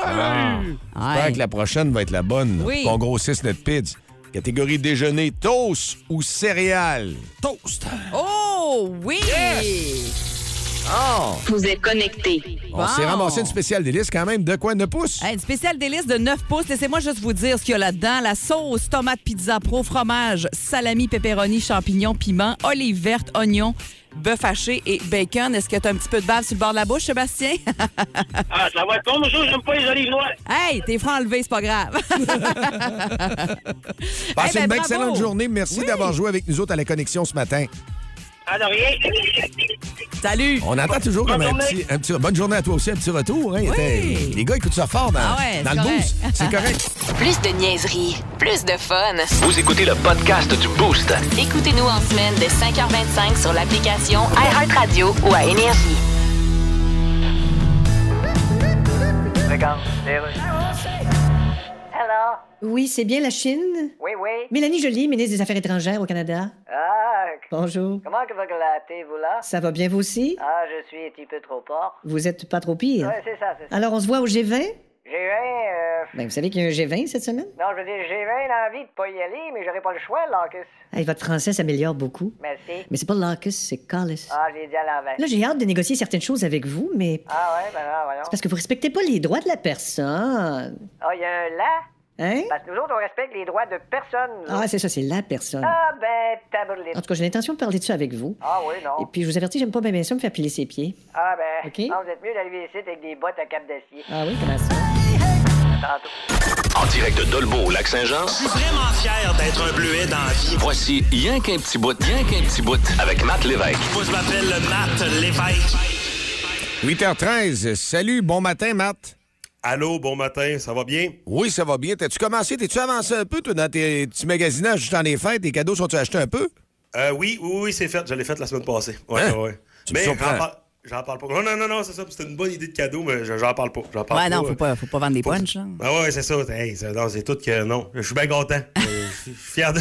J'espère Ouais. que la prochaine va être la bonne. Oui. Qu'on grossisse notre pizza. Catégorie déjeuner, toast ou céréales? Toast. Oh, oui! Oh! Vous êtes connectés. On s'est ramassé une spéciale délice quand même de quoi? 9 pouces? Hey, une spéciale délice de 9 pouces. Laissez-moi juste vous dire ce qu'il y a là-dedans. La sauce, tomate pizza pro, fromage, salami, pepperoni, champignons, piment, olive verte, oignon, bœuf haché et bacon. Est-ce que tu as un petit peu de bave sur le bord de la bouche, Sébastien? Ah, ça va être bon, monsieur. J'aime pas les olives noires. hey, t'es franc enlevé, c'est pas grave. Passez Eh ben, une bravo. excellente journée. Merci Oui. d'avoir joué avec nous autres à la connexion ce matin. Ah, de rien. Salut! On attend toujours comme un petit, un petit- Bonne journée à toi aussi, un petit retour. hein. Il Oui. était- les gars écoutent ça fort dans, Ah ouais, dans le boost. C'est correct. Plus de niaiserie, plus de fun. Vous écoutez le podcast du Boost. Écoutez-nous en semaine de 5h25 sur l'application iHeartRadio ou à Énergie. Oui, c'est bien la Chine? Oui, oui. Mélanie Joly, ministre des Affaires étrangères au Canada. Ah, Bonjour. comment que vous glattez, vous là? Ça va bien vous aussi? Ah, je suis un petit peu trop fort. Vous êtes pas trop pire. Ouais, c'est ça, c'est ça. Alors, on se voit au G20? J'ai eu un, euh... Ben, vous savez qu'il y a un G20 cette semaine? Non, je veux dire, j'ai eu envie de pas y aller, mais j'aurais pas le choix, Lacus. Hey, votre français s'améliore beaucoup. Merci. Mais c'est pas Lacus, c'est Callis. Ah, j'ai dit à l'envers. Là, j'ai hâte de négocier certaines choses avec vous, mais Ah ouais, ben là, voyons. c'est parce que vous respectez pas les droits de la personne. Ah, il y a un là? Hein? Parce que nous autres, on respecte les droits de personne. nous Ah, autres. c'est ça, c'est la personne. Ah, ben, tabourlette. En tout cas, j'ai l'intention de parler de ça avec vous. Ah, oui, Et non. puis, je vous avertis, j'aime pas bien, bien ça me faire piler ses pieds. Ah, ben, OK? non, vous êtes mieux d'arriver ici avec des bottes à cap d'acier. Ah oui, comment ça? Tantôt. En direct de Dolbeau au Lac-Saint-Jean, Je suis vraiment fier d'être un bleuet dans la vie. voici Rien qu'un petit bout, rien qu'un petit bout avec Matt Lévesque. Moi, je m'appelle Matt Lévesque. 8h13. Salut, bon matin, Matt. Allô, bon matin, ça va bien? Oui, ça va bien. T'as-tu commencé? T'es-tu avancé un peu, toi, dans tes petits magasinages juste en les fêtes? Tes cadeaux sont-tu achetés un peu? Euh, oui, oui, oui, c'est fait. Je l'ai fait la semaine passée. Ouais, Hein? ouais. Tu me Mais. J'en parle, pas. Non, non, non, non, c'est ça. C'était une bonne idée de cadeau, mais je- j'en parle pas. J'en parle Ouais, non, faut pas, faut pas vendre des punchs. Ah ouais, c'est ça. Hey, c'est, tout que non. Je suis bien content. Euh, Je suis fier de.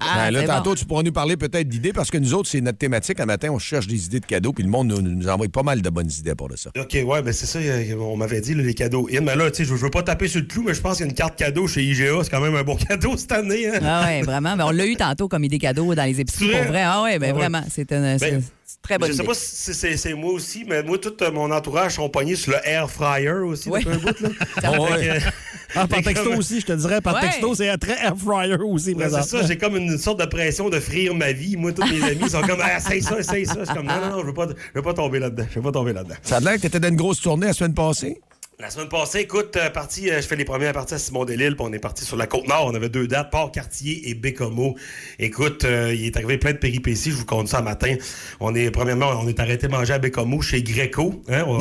Ah, Ben, là, tantôt, bon. tu pourras nous parler peut-être d'idées parce que nous autres, c'est notre thématique. Un matin, on cherche des idées de cadeaux, puis le monde nous, nous envoie pas mal de bonnes idées pour ça. OK, ouais, ben c'est ça, euh, on m'avait dit, là, les cadeaux in. Mais là, tu sais, je veux pas taper sur le clou, mais je pense qu'une carte cadeau chez IGA, c'est quand même un bon cadeau cette année. Hein? Ah ouais, vraiment. Mais on l'a eu tantôt comme idée cadeau dans les épisodes. C'est vrai? Pour vrai. Ah ouais, ben Ah ouais. vraiment. C'est une, c'est- Ben, c'est une très bonne Je sais pas si c'est- c'est c'est moi aussi, mais moi, tout euh, mon entourage sont pognés sur le air fryer aussi depuis un bout. Là. Oh, Fait ouais. que, Ah, par texto comme- aussi, je te dirais, par Ouais. texto, c'est un très air fryer aussi, c'est ça, j'ai comme une sorte de pression de frire ma vie. Moi, tous mes amis sont comme, ah, essaye ça, essaye ça. Je suis comme, non, non, non, je veux pas, je veux pas tomber là-dedans. Je veux pas tomber là-dedans. Ça a l'air que t'étais dans une grosse tournée la semaine passée? La semaine passée, écoute, euh, parti, euh, je fais les premières parties à Simon-des-Lilles, puis on est parti sur la Côte-Nord. On avait deux dates, Port-Cartier et Bécomo. Écoute, euh, il est arrivé plein de péripéties, je vous compte ça matin. On est, premièrement, on est arrêté manger à Bécomo chez Greco. Hein? On,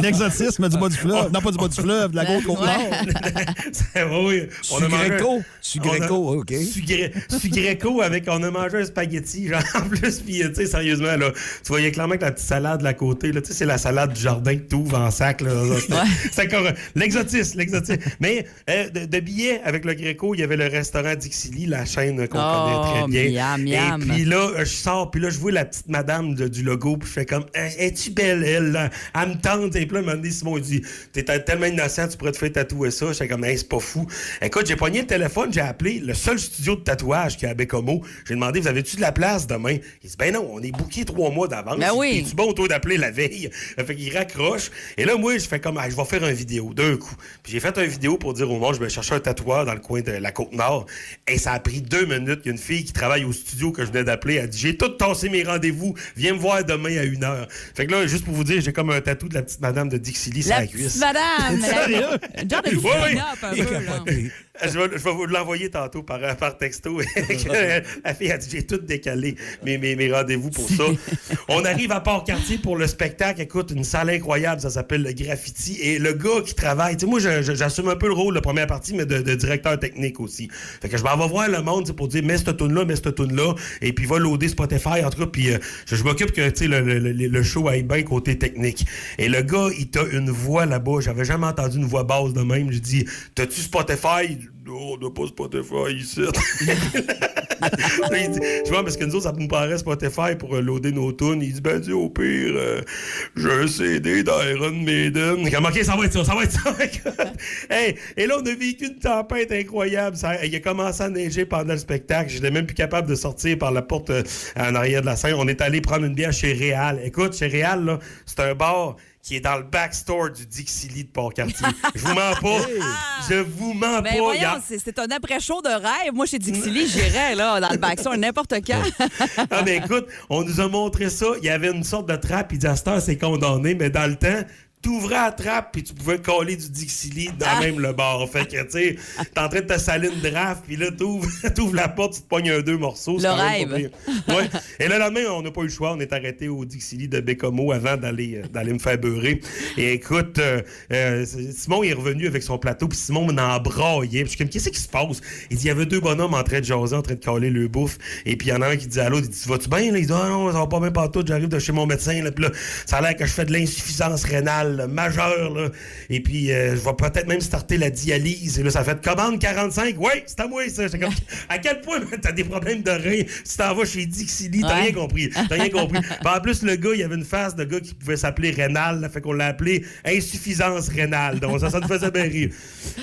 L'exotisme du bas du fleuve. Non, pas du bas du fleuve, de la côte côte nord. oui, On a mangé- Greco. Su on a- Greco, OK. Su, Gre- Su Greco avec, on a mangé un spaghetti, genre, en plus, puis, euh, tu sais, sérieusement, là, tu voyais clairement que la petite salade de la côté, là, tu sais, c'est la salade du jardin que tu ouvres en sac, euh, l'exotisme, l'exotisme. Mais, euh, de, de billets avec le Greco, il y avait le restaurant Dixili, la chaîne qu'on Oh, connaît très bien. miam, miam. Et puis là, je sors, puis là, je vois la petite madame de- du logo, puis je fais comme, Euh, es-tu belle, elle, là? Elle me tente, et puis là, donné, Simon, il dit, t'es tellement innocent, tu pourrais te faire tatouer ça. J'étais comme, hey, c'est pas fou. Écoute, j'ai pogné le téléphone, j'ai appelé le seul studio de tatouage qui est à Bécomo. J'ai demandé, vous avez-tu de la place demain? Il dit, ben non, on est booké trois mois d'avance. Ben oui. Es-tu bon, toi, d'appeler la veille? Fait qu'il raccroche. Et là, moi, je fais comme, Ah, je vais faire une vidéo d'un coup. Puis j'ai fait une vidéo pour dire au monde, je vais chercher un tatoueur dans le coin de la Côte-Nord. Et ça a pris deux minutes. Il y a une fille qui travaille au studio que je venais d'appeler. Elle dit, j'ai tout tassé mes rendez-vous. Viens me voir demain à une heure. Fait que là, juste pour vous dire, j'ai comme un tatou de la petite madame de Dixili sur La cuisse. madame. Genre de Oui, oui. un peu, là. Je vais, je vais vous l'envoyer tantôt par, par texto. la fille a dit j'ai tout décalé mes, mes, mes rendez-vous pour ça. On arrive à Port-Cartier pour le spectacle. Écoute, une salle incroyable, ça s'appelle le Graffiti. Et le gars qui travaille, tu sais, moi, j'assume un peu le rôle de première partie, mais de, de directeur technique aussi. Fait que je m'en vais voir le monde pour dire mets cette tune là mets cette tune là et puis va loader Spotify, en tout cas. Puis euh, je, je m'occupe que tu sais, le, le, le- le show aille bien côté technique. Et le gars, il t'a une voix là-bas. J'avais jamais entendu une voix basse de même. Je dis T'as-tu Spotify? Non, on n'a pas Spotify ici. Il dit, je vois, parce que nous autres, ça nous paraît Spotify pour euh, loader nos tunes. Il dit, ben, dis, au pire, euh, j'ai un CD d'Iron Maiden. Comme, OK, ça va être ça, ça va être ça. Hey, et là, on a vécu une tempête incroyable. Il a commencé à neiger pendant le spectacle. J'étais même plus capable de sortir par la porte euh, en arrière de la scène. On est allé prendre une bière chez Réal. Écoute, chez Réal, c'est un bar qui est dans le backstore du Dixili de Port-Cartier. Je vous mens pas. Je vous mens Ben pas. A- c'est un après-show de rêve. Moi, chez Dixili, j'irais là, dans le backstore n'importe quand. Ah, mais écoute, on nous a montré ça. Il y avait une sorte de trappe. Il dit, à cette heure, c'est condamné, mais dans le temps, t'ouvrais la trappe puis tu pouvais coller du Dixili dans Ah. même le bar. Fait que, tu sais, t'es en train de te saler une draft, puis là, t'ouvres, t'ouvres la porte, tu te pognes un deux morceaux. c'est Le rêve. Ouais. Et le lendemain, on n'a pas eu le choix. On est arrêté au Dixili de Bécomo avant d'aller, euh, d'aller me faire beurrer. Et écoute, euh, euh, Simon est revenu avec son plateau, puis Simon m'en braillait. Puis je suis comme, qu'est-ce qui se passe? Il dit, il y avait deux bonhommes en train de jaser, en train de coller le bouffe. Et puis il y en a un qui dit à l'autre, il dit, vas-tu bien? Là? Il dit, ah non, ça va pas bien partout. J'arrive de chez mon médecin. Là. Puis là, ça a l'air que je fais de l'insuffisance rénale là, majeure. Là. Et puis, euh, je vais peut-être même starter la dialyse. Et là, ça fait commande 45. Oui, c'est à moi, ça. Comme, à quel point t'as des problèmes de rein? Si t'en vas chez Dixili, t'as Ouais. rien compris. T'as rien compris. Ben, en plus, le gars, il avait une face de gars qui pouvait s'appeler rénal. Là, fait qu'on l'a appelé insuffisance rénale. Donc, ça, ça nous faisait bien rire.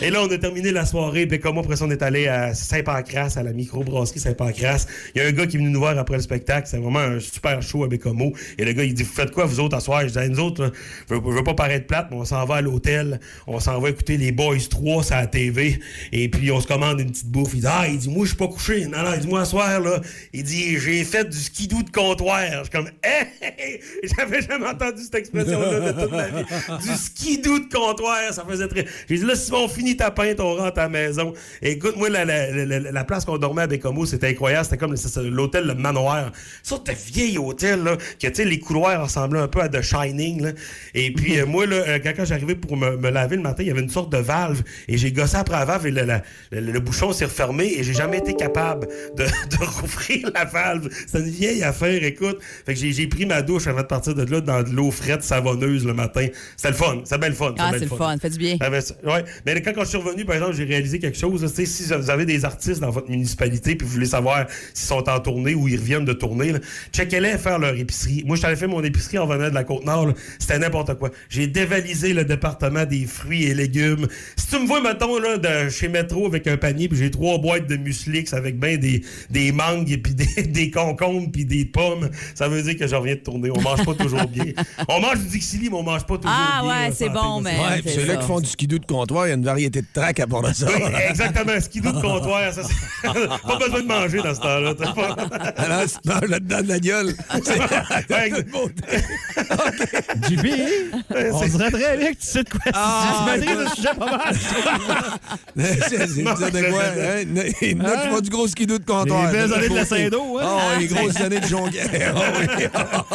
Et là, on a terminé la soirée. Puis, comme moi, après ça, on est allé à Saint-Pancras, à la microbrasserie Saint-Pancras. Il y a un gars qui est venu nous voir après le spectacle. C'est vraiment un super show à Bécomo. Et le gars, il dit Vous faites quoi, vous autres, à soir Je dis Nous autres, là, je veux, je veux pas paraître plate, mais on s'en va à l'hôtel, on s'en va écouter les Boys 3 sur la TV, et puis on se commande une petite bouffe. Il dit, ah, il dit, moi, je suis pas couché. Non, non, il dit, moi, ce soir, là, il dit, j'ai fait du skidoo de comptoir. Je suis comme, hé, j'avais jamais entendu cette expression-là de toute ma vie. Du skidoo de comptoir, ça faisait très. J'ai dit, là, si on finit ta pinte, on rentre à la maison. Écoute, moi, la, la, la, la place qu'on dormait à Bécomo, c'était incroyable. C'était comme l'hôtel, le manoir. Ça, c'était vieil hôtel, là, que, tu sais, les couloirs ressemblaient un peu à The Shining, là. Et puis, moi, là, euh, quand, quand j'arrivais pour me, me laver le matin, il y avait une sorte de valve. Et j'ai gossé après la valve et le, la- le- le bouchon s'est refermé et j'ai jamais été capable de, de rouvrir la valve. C'est une vieille affaire, écoute. Fait que j'ai, pris ma douche avant de partir de là dans de l'eau frette savonneuse le matin. C'était le fun. C'était bien le fun. Ah, c'est le fun. Fait du bien. ouais. Mais quand, quand je suis revenu, par exemple, j'ai réalisé quelque chose. là, si vous avez des artistes dans votre municipalité puis vous voulez savoir s'ils sont en tournée ou ils reviennent de tournée, checkez-les faire leur épicerie. Moi, je t'avais fait mon épicerie en venant de la Côte-Nord. C'était n'importe quoi. J'ai dévalisé le département des fruits et légumes. Si tu me vois, mettons, là, de chez Métro avec un panier puis j'ai trois boîtes de muslix avec ben des, des mangues et puis des, des concombres puis des pommes, ça veut dire que je reviens de tourner. On mange pas toujours bien. On mange du Dixili, mais on mange pas toujours Ah, bien. ouais, là, c'est bon, mais- Ouais, puis c'est ceux-là qui font du skidoo de comptoir, il y a une variété de track à part de ça. Oui, exactement. Skidoo de comptoir, ça, pas besoin de manger dans ce temps-là. Pas- Alors, tu manges là-dedans de la gueule. C'est Ouais. On dirait très bien que tu sais de quoi Ah, tu maîtrises le sujet pas mal. C'est de quoi? Hein? Il y en a qui font du gros skidoo de comptoir. Les belles années de la. Saint-Do, hein? Ah, les grosses années de Jonquière. Ah.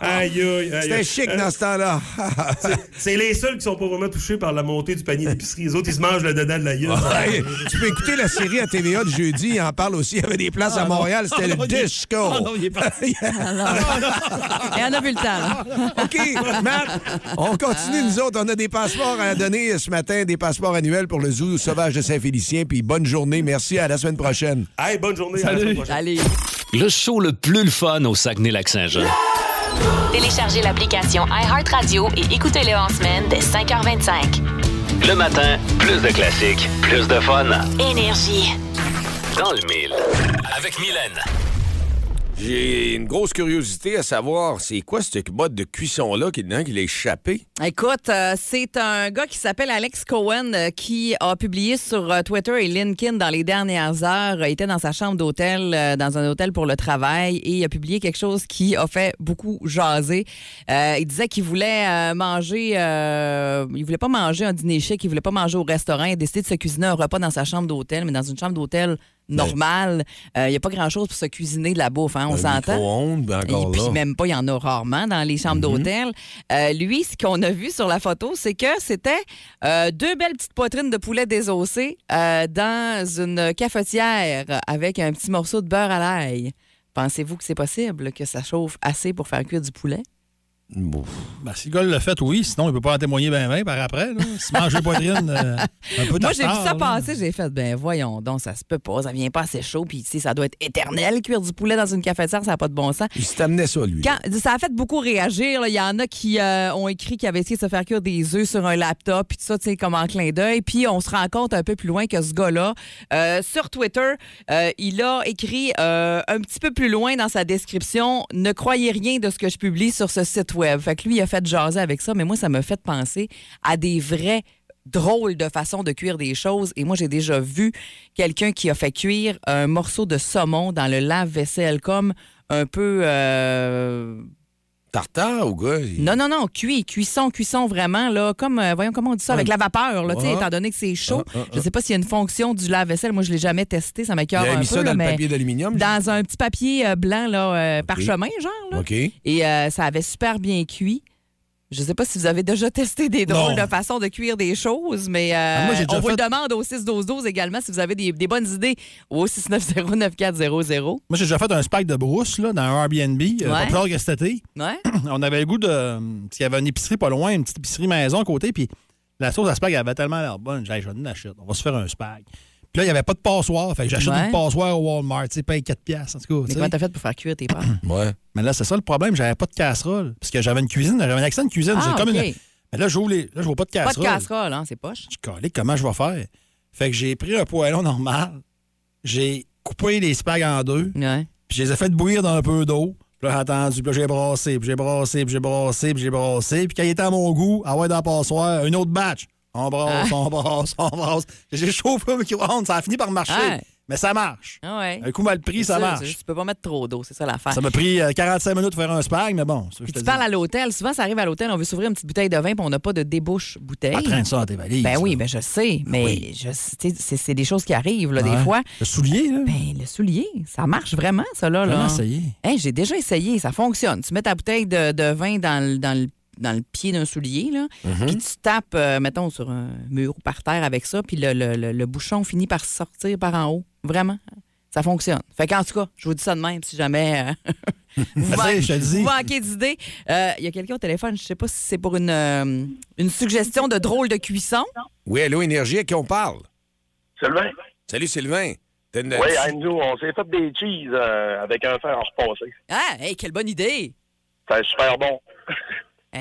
Aïe, aïe. C'était chic dans ce temps-là. C'est les seuls qui sont pas vraiment touchés par la montée du panier d'épicerie. Les autres, ils se mangent le dedans de la gueule. Ouais, tu peux écouter la série à TVA de jeudi, il en parle aussi. Il y avait des places à Montréal, c'était Ah non, le disco. Ah non, il est parti. Et on a vu le temps. OK, Matt, on continue, nous autres. On a des passeports à donner ce matin, des passeports annuels pour le zoo sauvage de Saint-Félicien. Puis bonne journée. Merci, à la semaine prochaine. Hey, bonne journée. à la semaine prochaine. Allez. Le show le plus le fun au Saguenay-Lac-Saint-Jean. Téléchargez l'application iHeartRadio et écoutez-le en semaine dès 5h25. Le matin, plus de classiques, plus de fun. Énergie. Dans le mille. Avec Mylène. J'ai une grosse curiosité à savoir, c'est quoi ce mode de cuisson-là qui, dedans, qui l'a échappé? Écoute, euh, c'est un gars qui s'appelle Alex Cohen euh, qui a publié sur euh, Twitter et LinkedIn dans les dernières heures. Il était dans sa chambre d'hôtel, dans un hôtel pour le travail, et il a publié quelque chose qui a fait beaucoup jaser. Il disait qu'il voulait manger, il voulait pas manger un dîner chic, il voulait pas manger au restaurant. Il a décidé de se cuisiner un repas dans sa chambre d'hôtel, mais dans une chambre d'hôtel normale. Euh, Il n'y a pas grand-chose pour se cuisiner de la bouffe, hein, on s'entend. ben Et puis même pas, il y en a rarement dans les chambres d'hôtel. Euh, lui, ce qu'on a vu sur la photo, c'est que c'était euh, deux belles petites poitrines de poulet désossées euh, dans une cafetière avec un petit morceau de beurre à l'ail. Pensez-vous que c'est possible que ça chauffe assez pour faire cuire du poulet? Bon. Ben, si le gars l'a fait, oui. Sinon, il peut pas en témoigner bien bien par après. Là. Si manger poitrine, euh, un peu Moi, j'ai vu ça là. passer, j'ai fait, ben voyons donc, ça se peut pas, ça vient pas assez chaud, puis tu sais, ça doit être éternel, cuire du poulet dans une cafetière, ça n'a pas de bon sens. Il s'est amené ça, lui. Quand- ça a fait beaucoup réagir. là. Il y en a qui euh, ont écrit qu'ils avaient essayé de se faire cuire des œufs sur un laptop, puis tout ça, tu sais, comme en clin d'œil. Puis on se rend compte un peu plus loin que ce gars-là, euh, sur Twitter, euh, il a écrit euh, un petit peu plus loin dans sa description Ne croyez rien de ce que je publie sur ce site web. Fait que lui, il a fait jaser avec ça, mais moi, ça m'a fait penser à des vrais drôles de façon de cuire des choses. Et moi, j'ai déjà vu quelqu'un qui a fait cuire un morceau de saumon dans le lave-vaisselle comme un peu... euh, Tartare ou quoi? Il- non, non, non, cuit, cuisson, cuisson vraiment, là, comme, euh, voyons comment on dit ça, avec la vapeur, là, étant donné que c'est chaud. Ah, ah. Je sais pas s'il y a une fonction du lave-vaisselle, moi, je l'ai jamais testé, ça Il m'écœure a un mis peu, ça là, dans le papier d'aluminium? dans un petit papier euh, blanc, là, euh, parchemin, genre, là. OK. Et euh, ça avait super bien cuit. Je sais pas si vous avez déjà testé des drôles Non. de façon de cuire des choses, mais euh, Ah, moi, on vous le demande au 6-12-12 également si vous avez des, des bonnes idées au 690-9400. Moi, j'ai déjà fait un spike de brousse là, dans un Airbnb, euh, pas Ouais. plus tard que cet été. Ouais? On avait le goût de. Parce qu'il y avait une épicerie pas loin, une petite épicerie maison à côté, puis la sauce à spag avait tellement l'air bonne. J'ai dit, je. On va se faire un spag. Puis là, il n'y avait pas de passoire. Fait que j'achète Ouais. une passoire au Walmart, tu sais, paye 4 piastres, en tout cas. Mais comment t'as fait pour faire cuire tes pâtes? Ouais. Mais là, c'est ça le problème, j'avais pas de casserole. Parce que j'avais une cuisine, j'avais un accent de cuisine. Ah, j'ai comme OK. une... Mais là, j'ouvre les... là, je vois pas de Pas de casserole. casserole, hein, c'est poche. Je calais, comment je vais faire? Fait que j'ai pris un poêlon normal, j'ai coupé les spags en deux, Ouais. puis je les ai fait bouillir dans un peu d'eau. Puis là, j'ai attendu, puis là, j'ai brassé, puis j'ai brassé, puis j'ai brassé, puis j'ai brassé. Puis quand il était à mon goût, ah ouais, dans le passoire, une autre batch. On brasse, on brasse, on brasse. J'ai chauffé au micro-ondes, ça a fini par marcher. Ouais. Mais ça marche. Ah ouais. Un coup mal pris, ça marche. Tu peux pas mettre trop d'eau, c'est ça l'affaire. Ça m'a pris euh, 45 minutes pour faire un spag, mais bon, que je te Tu parles à l'hôtel. Souvent, ça arrive à l'hôtel, on veut s'ouvrir une petite bouteille de vin, puis on n'a pas de débouche bouteille. Pas traîne ça dans tes valises. Ben oui, ben je sais, mais c'est des choses qui arrivent là, des fois. Le soulier, là. Ben, le soulier, ça marche vraiment, ça, là. Là. essayé. Hey, J'ai déjà essayé, ça fonctionne. Tu mets ta bouteille de, de vin dans le, dans le- dans le pied d'un soulier, là, Mhm. puis tu tapes, euh, mettons, sur un mur ou par terre avec ça, puis le, le- le- le bouchon finit par sortir par en haut. Vraiment, ça fonctionne. Fait qu'en tout cas, je vous dis ça de même, si jamais euh, vous, manquez, dis. vous manquez d'idées. Euh, Il y a quelqu'un au téléphone, je sais pas si c'est pour une, euh, une suggestion de drôle de cuisson. Oui, allô, Énergie, à qui on parle? Sylvain? Salut, Sylvain. Une- Oui, nous, on s'est fait des cheese euh, avec un fer repassé. Ah, hey, quelle bonne idée! C'était super bon.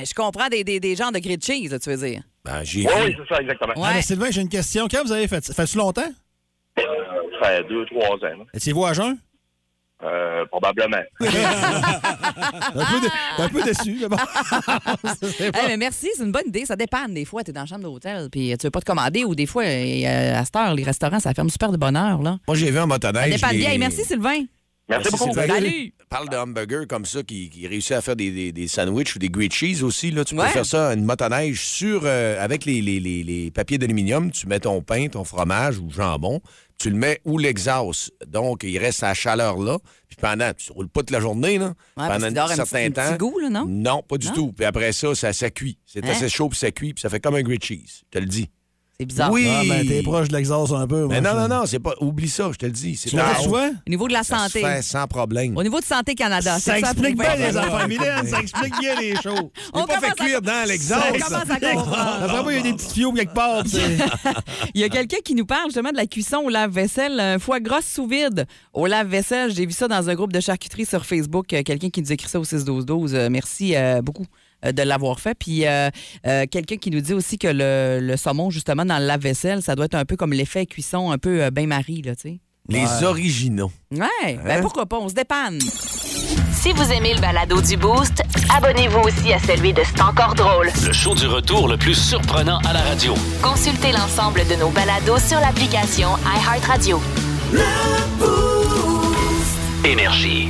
Eh, je comprends des, des, des genres de grilled cheese, là, tu veux dire. Ben, j'ai Oui, oui, c'est ça, exactement. Ah, mais Sylvain, j'ai une question. Quand vous avez fait ça? Fait-tu longtemps? Euh, ça fait deux, trois ans. Étiez-vous à jeun? Euh, probablement. un, peu dé- un peu déçu, mais bon. Mais merci, c'est une bonne idée. Ça dépanne des fois. Tu es dans la chambre d'hôtel puis tu veux pas te commander ou des fois, euh, à cette heure, les restaurants, ça ferme super de bonne heure. Là. Moi, j'ai vu un Ça motoneige. dépanne les- bien. Hey, merci, Sylvain. Merci beaucoup. Sylvain. Salut. Parle de hamburger comme ça qui, qui réussit à faire des, des, des sandwichs ou des grilled cheese aussi. Là. Tu peux Ouais. faire ça, une motoneige sur, euh, avec les, les, les, les papiers d'aluminium. Tu mets ton pain, ton fromage ou jambon. Tu le mets où l'exhaust. Donc, il reste à la chaleur là. Puis pendant, tu ne roules pas toute la journée. Là. parce pendant un certain petit- un temps. petit goût, là, non? Non, pas du Non? tout. Puis après ça, ça, ça cuit. C'est Hein? assez chaud puis ça cuit. Puis ça fait comme un grilled cheese. Je te le dis. C'est bizarre. Oui. Ah, ben, t'es proche de l'exhaust un peu. Mais moi, non, je- non, non, c'est pas. Oublie ça, je te le dis. C'est haut. souvent? Au niveau de la Ça se santé. fait sans problème. Au niveau de Santé Canada. Ça explique bien les enfants, Mylène. Ça explique bien les choses. On pas fait cuire dans l'exhaust. On commence à comprendre. Après moi, il y a des petites fioles quelque part. Il y a quelqu'un qui nous parle justement de la cuisson au lave-vaisselle, un foie gras sous vide au lave-vaisselle. J'ai vu ça dans un groupe de charcuterie sur Facebook. Euh, Quelqu'un qui nous écrit ça au 6-12-12. Euh, Merci euh, beaucoup de l'avoir fait. Puis euh, euh, quelqu'un qui nous dit aussi que le, le saumon, justement, dans le lave-vaisselle, ça doit être un peu comme l'effet cuisson, un peu euh, bain-marie, là, tu sais. Les originaux. Ouais, ben pourquoi pas, on se dépanne. Si vous aimez le balado du Boost, abonnez-vous aussi à celui de C'est encore drôle. Le show du retour le plus surprenant à la radio. Consultez l'ensemble de nos balados sur l'application iHeartRadio. Énergie.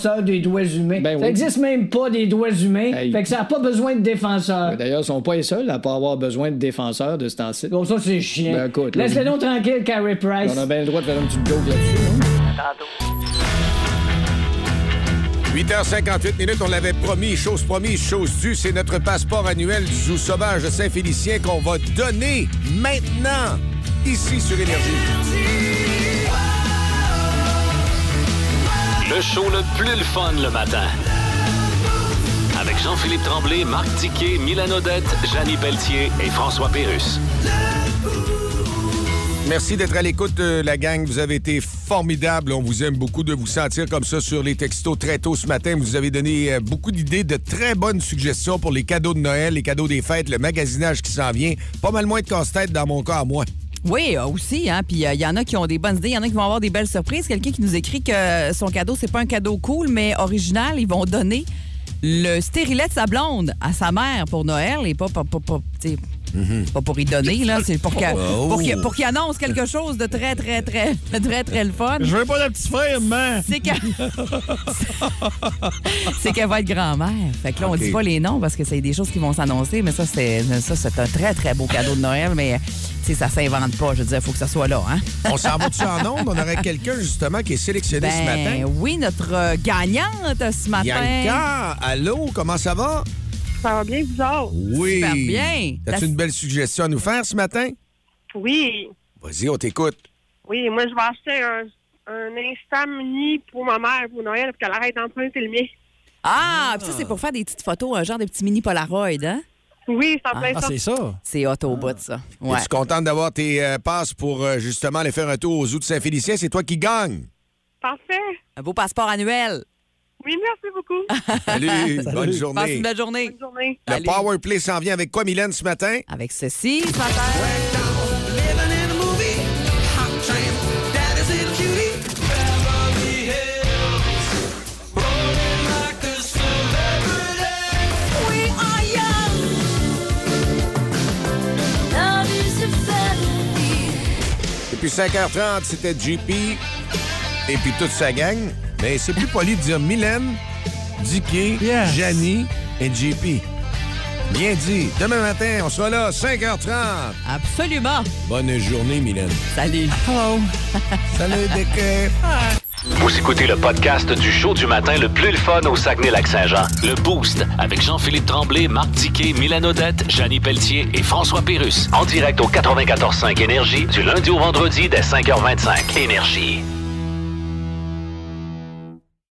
défenseur des doigts humains. Ben ça oui. existe même pas des doigts humains. Hey. Fait que ça n'a pas besoin de défenseur. Ben, D'ailleurs, ils sont pas les seuls à pas avoir besoin de défenseurs de ce temps-ci. Bon, ça, c'est chiant. Ben, écoute, là, Laisse-le donc tranquille, Carrie Price. On a bien le droit de faire un petit joke là-dessus. hein? 8h58 minutes, on l'avait promis, chose promise, chose due, c'est notre passeport annuel du Zoo Sauvage de Saint-Félicien qu'on va donner maintenant, ici sur Énergie. Le show le plus le fun le matin. Avec Jean-Philippe Tremblay, Marc Tiquet, Milan Odette, Janine Pelletier et François Pérus. Merci d'être à l'écoute, euh, la gang. Vous avez été formidable. On vous aime beaucoup de vous sentir comme ça sur les textos très tôt ce matin. Vous avez donné euh, beaucoup d'idées, de très bonnes suggestions pour les cadeaux de Noël, les cadeaux des fêtes, le magasinage qui s'en vient. Pas mal moins de casse-tête dans mon cas à moi. Oui, euh, aussi, hein. Puis il y en a qui ont des bonnes idées, il y en a qui vont avoir des belles surprises. Quelqu'un qui nous écrit que son cadeau, c'est pas un cadeau cool, mais original. Ils vont donner le stérilet de sa blonde à sa mère pour Noël et pas, pas, pas, pas, pas pour y donner, là. C'est pour qu'il Oh. pour qu'il- pour qu'il annonce quelque chose de très, très, très, très, très le fun. Je veux pas de petit frère, man. C'est que- c'est qu'elle va être grand-mère. Fait que là, on dit pas les noms parce que c'est des choses qui vont s'annoncer, mais ça, c'est ça, c'est un très, très beau cadeau de Noël, mais sais, ça s'invente pas. Je veux dire, il faut que ça soit là, hein? On s'en va-tu en onde? On aurait quelqu'un, justement, qui est sélectionné ce Ben matin. oui, notre euh, gagnante ce matin. Bianca, allô, comment ça va? Ça va bien, vous autres? Oui. Super bien. As-tu La- une belle suggestion à nous faire ce matin? Oui. Vas-y, on t'écoute. Oui, moi, je vais acheter un un instant mini pour ma mère pour Noël, parce qu'elle arrête d'emprunter le mien. Ah, puis ça, c'est pour faire des petites photos, un genre de petit mini Polaroid, hein? Oui, c'est en plein Ah, ça. c'est ça. C'est hot au bout, ça. Ouais. Es-tu contente d'avoir tes euh, passes pour euh, justement aller faire un tour aux Zoo de Saint-Félicien? C'est toi qui gagne. Parfait. Un beau passeport annuel. Oui, merci beaucoup. Salut, bonne Passe journée. une belle journée. Bonne journée. Le Power Play s'en vient avec quoi, Mylène, ce matin? Avec ceci, ce matin. Depuis 5h30, c'était JP et puis toute sa gang. Mais c'est plus poli de dire Mylène, Dicky, Yes. Janie et JP. Bien dit. Demain matin, on sera là, 5h30. Absolument. Bonne journée, Mylène. Salut. Hello. Salut, Dicky. Vous écoutez le podcast du show du matin le plus le fun au Saguenay-Lac-Saint-Jean. Le Boost avec Jean-Philippe Tremblay, Marc Diquet, Milan Odette, Janine Pelletier et François Pérus. En direct au 94.5 Énergie du lundi au vendredi dès 5h25. Énergie.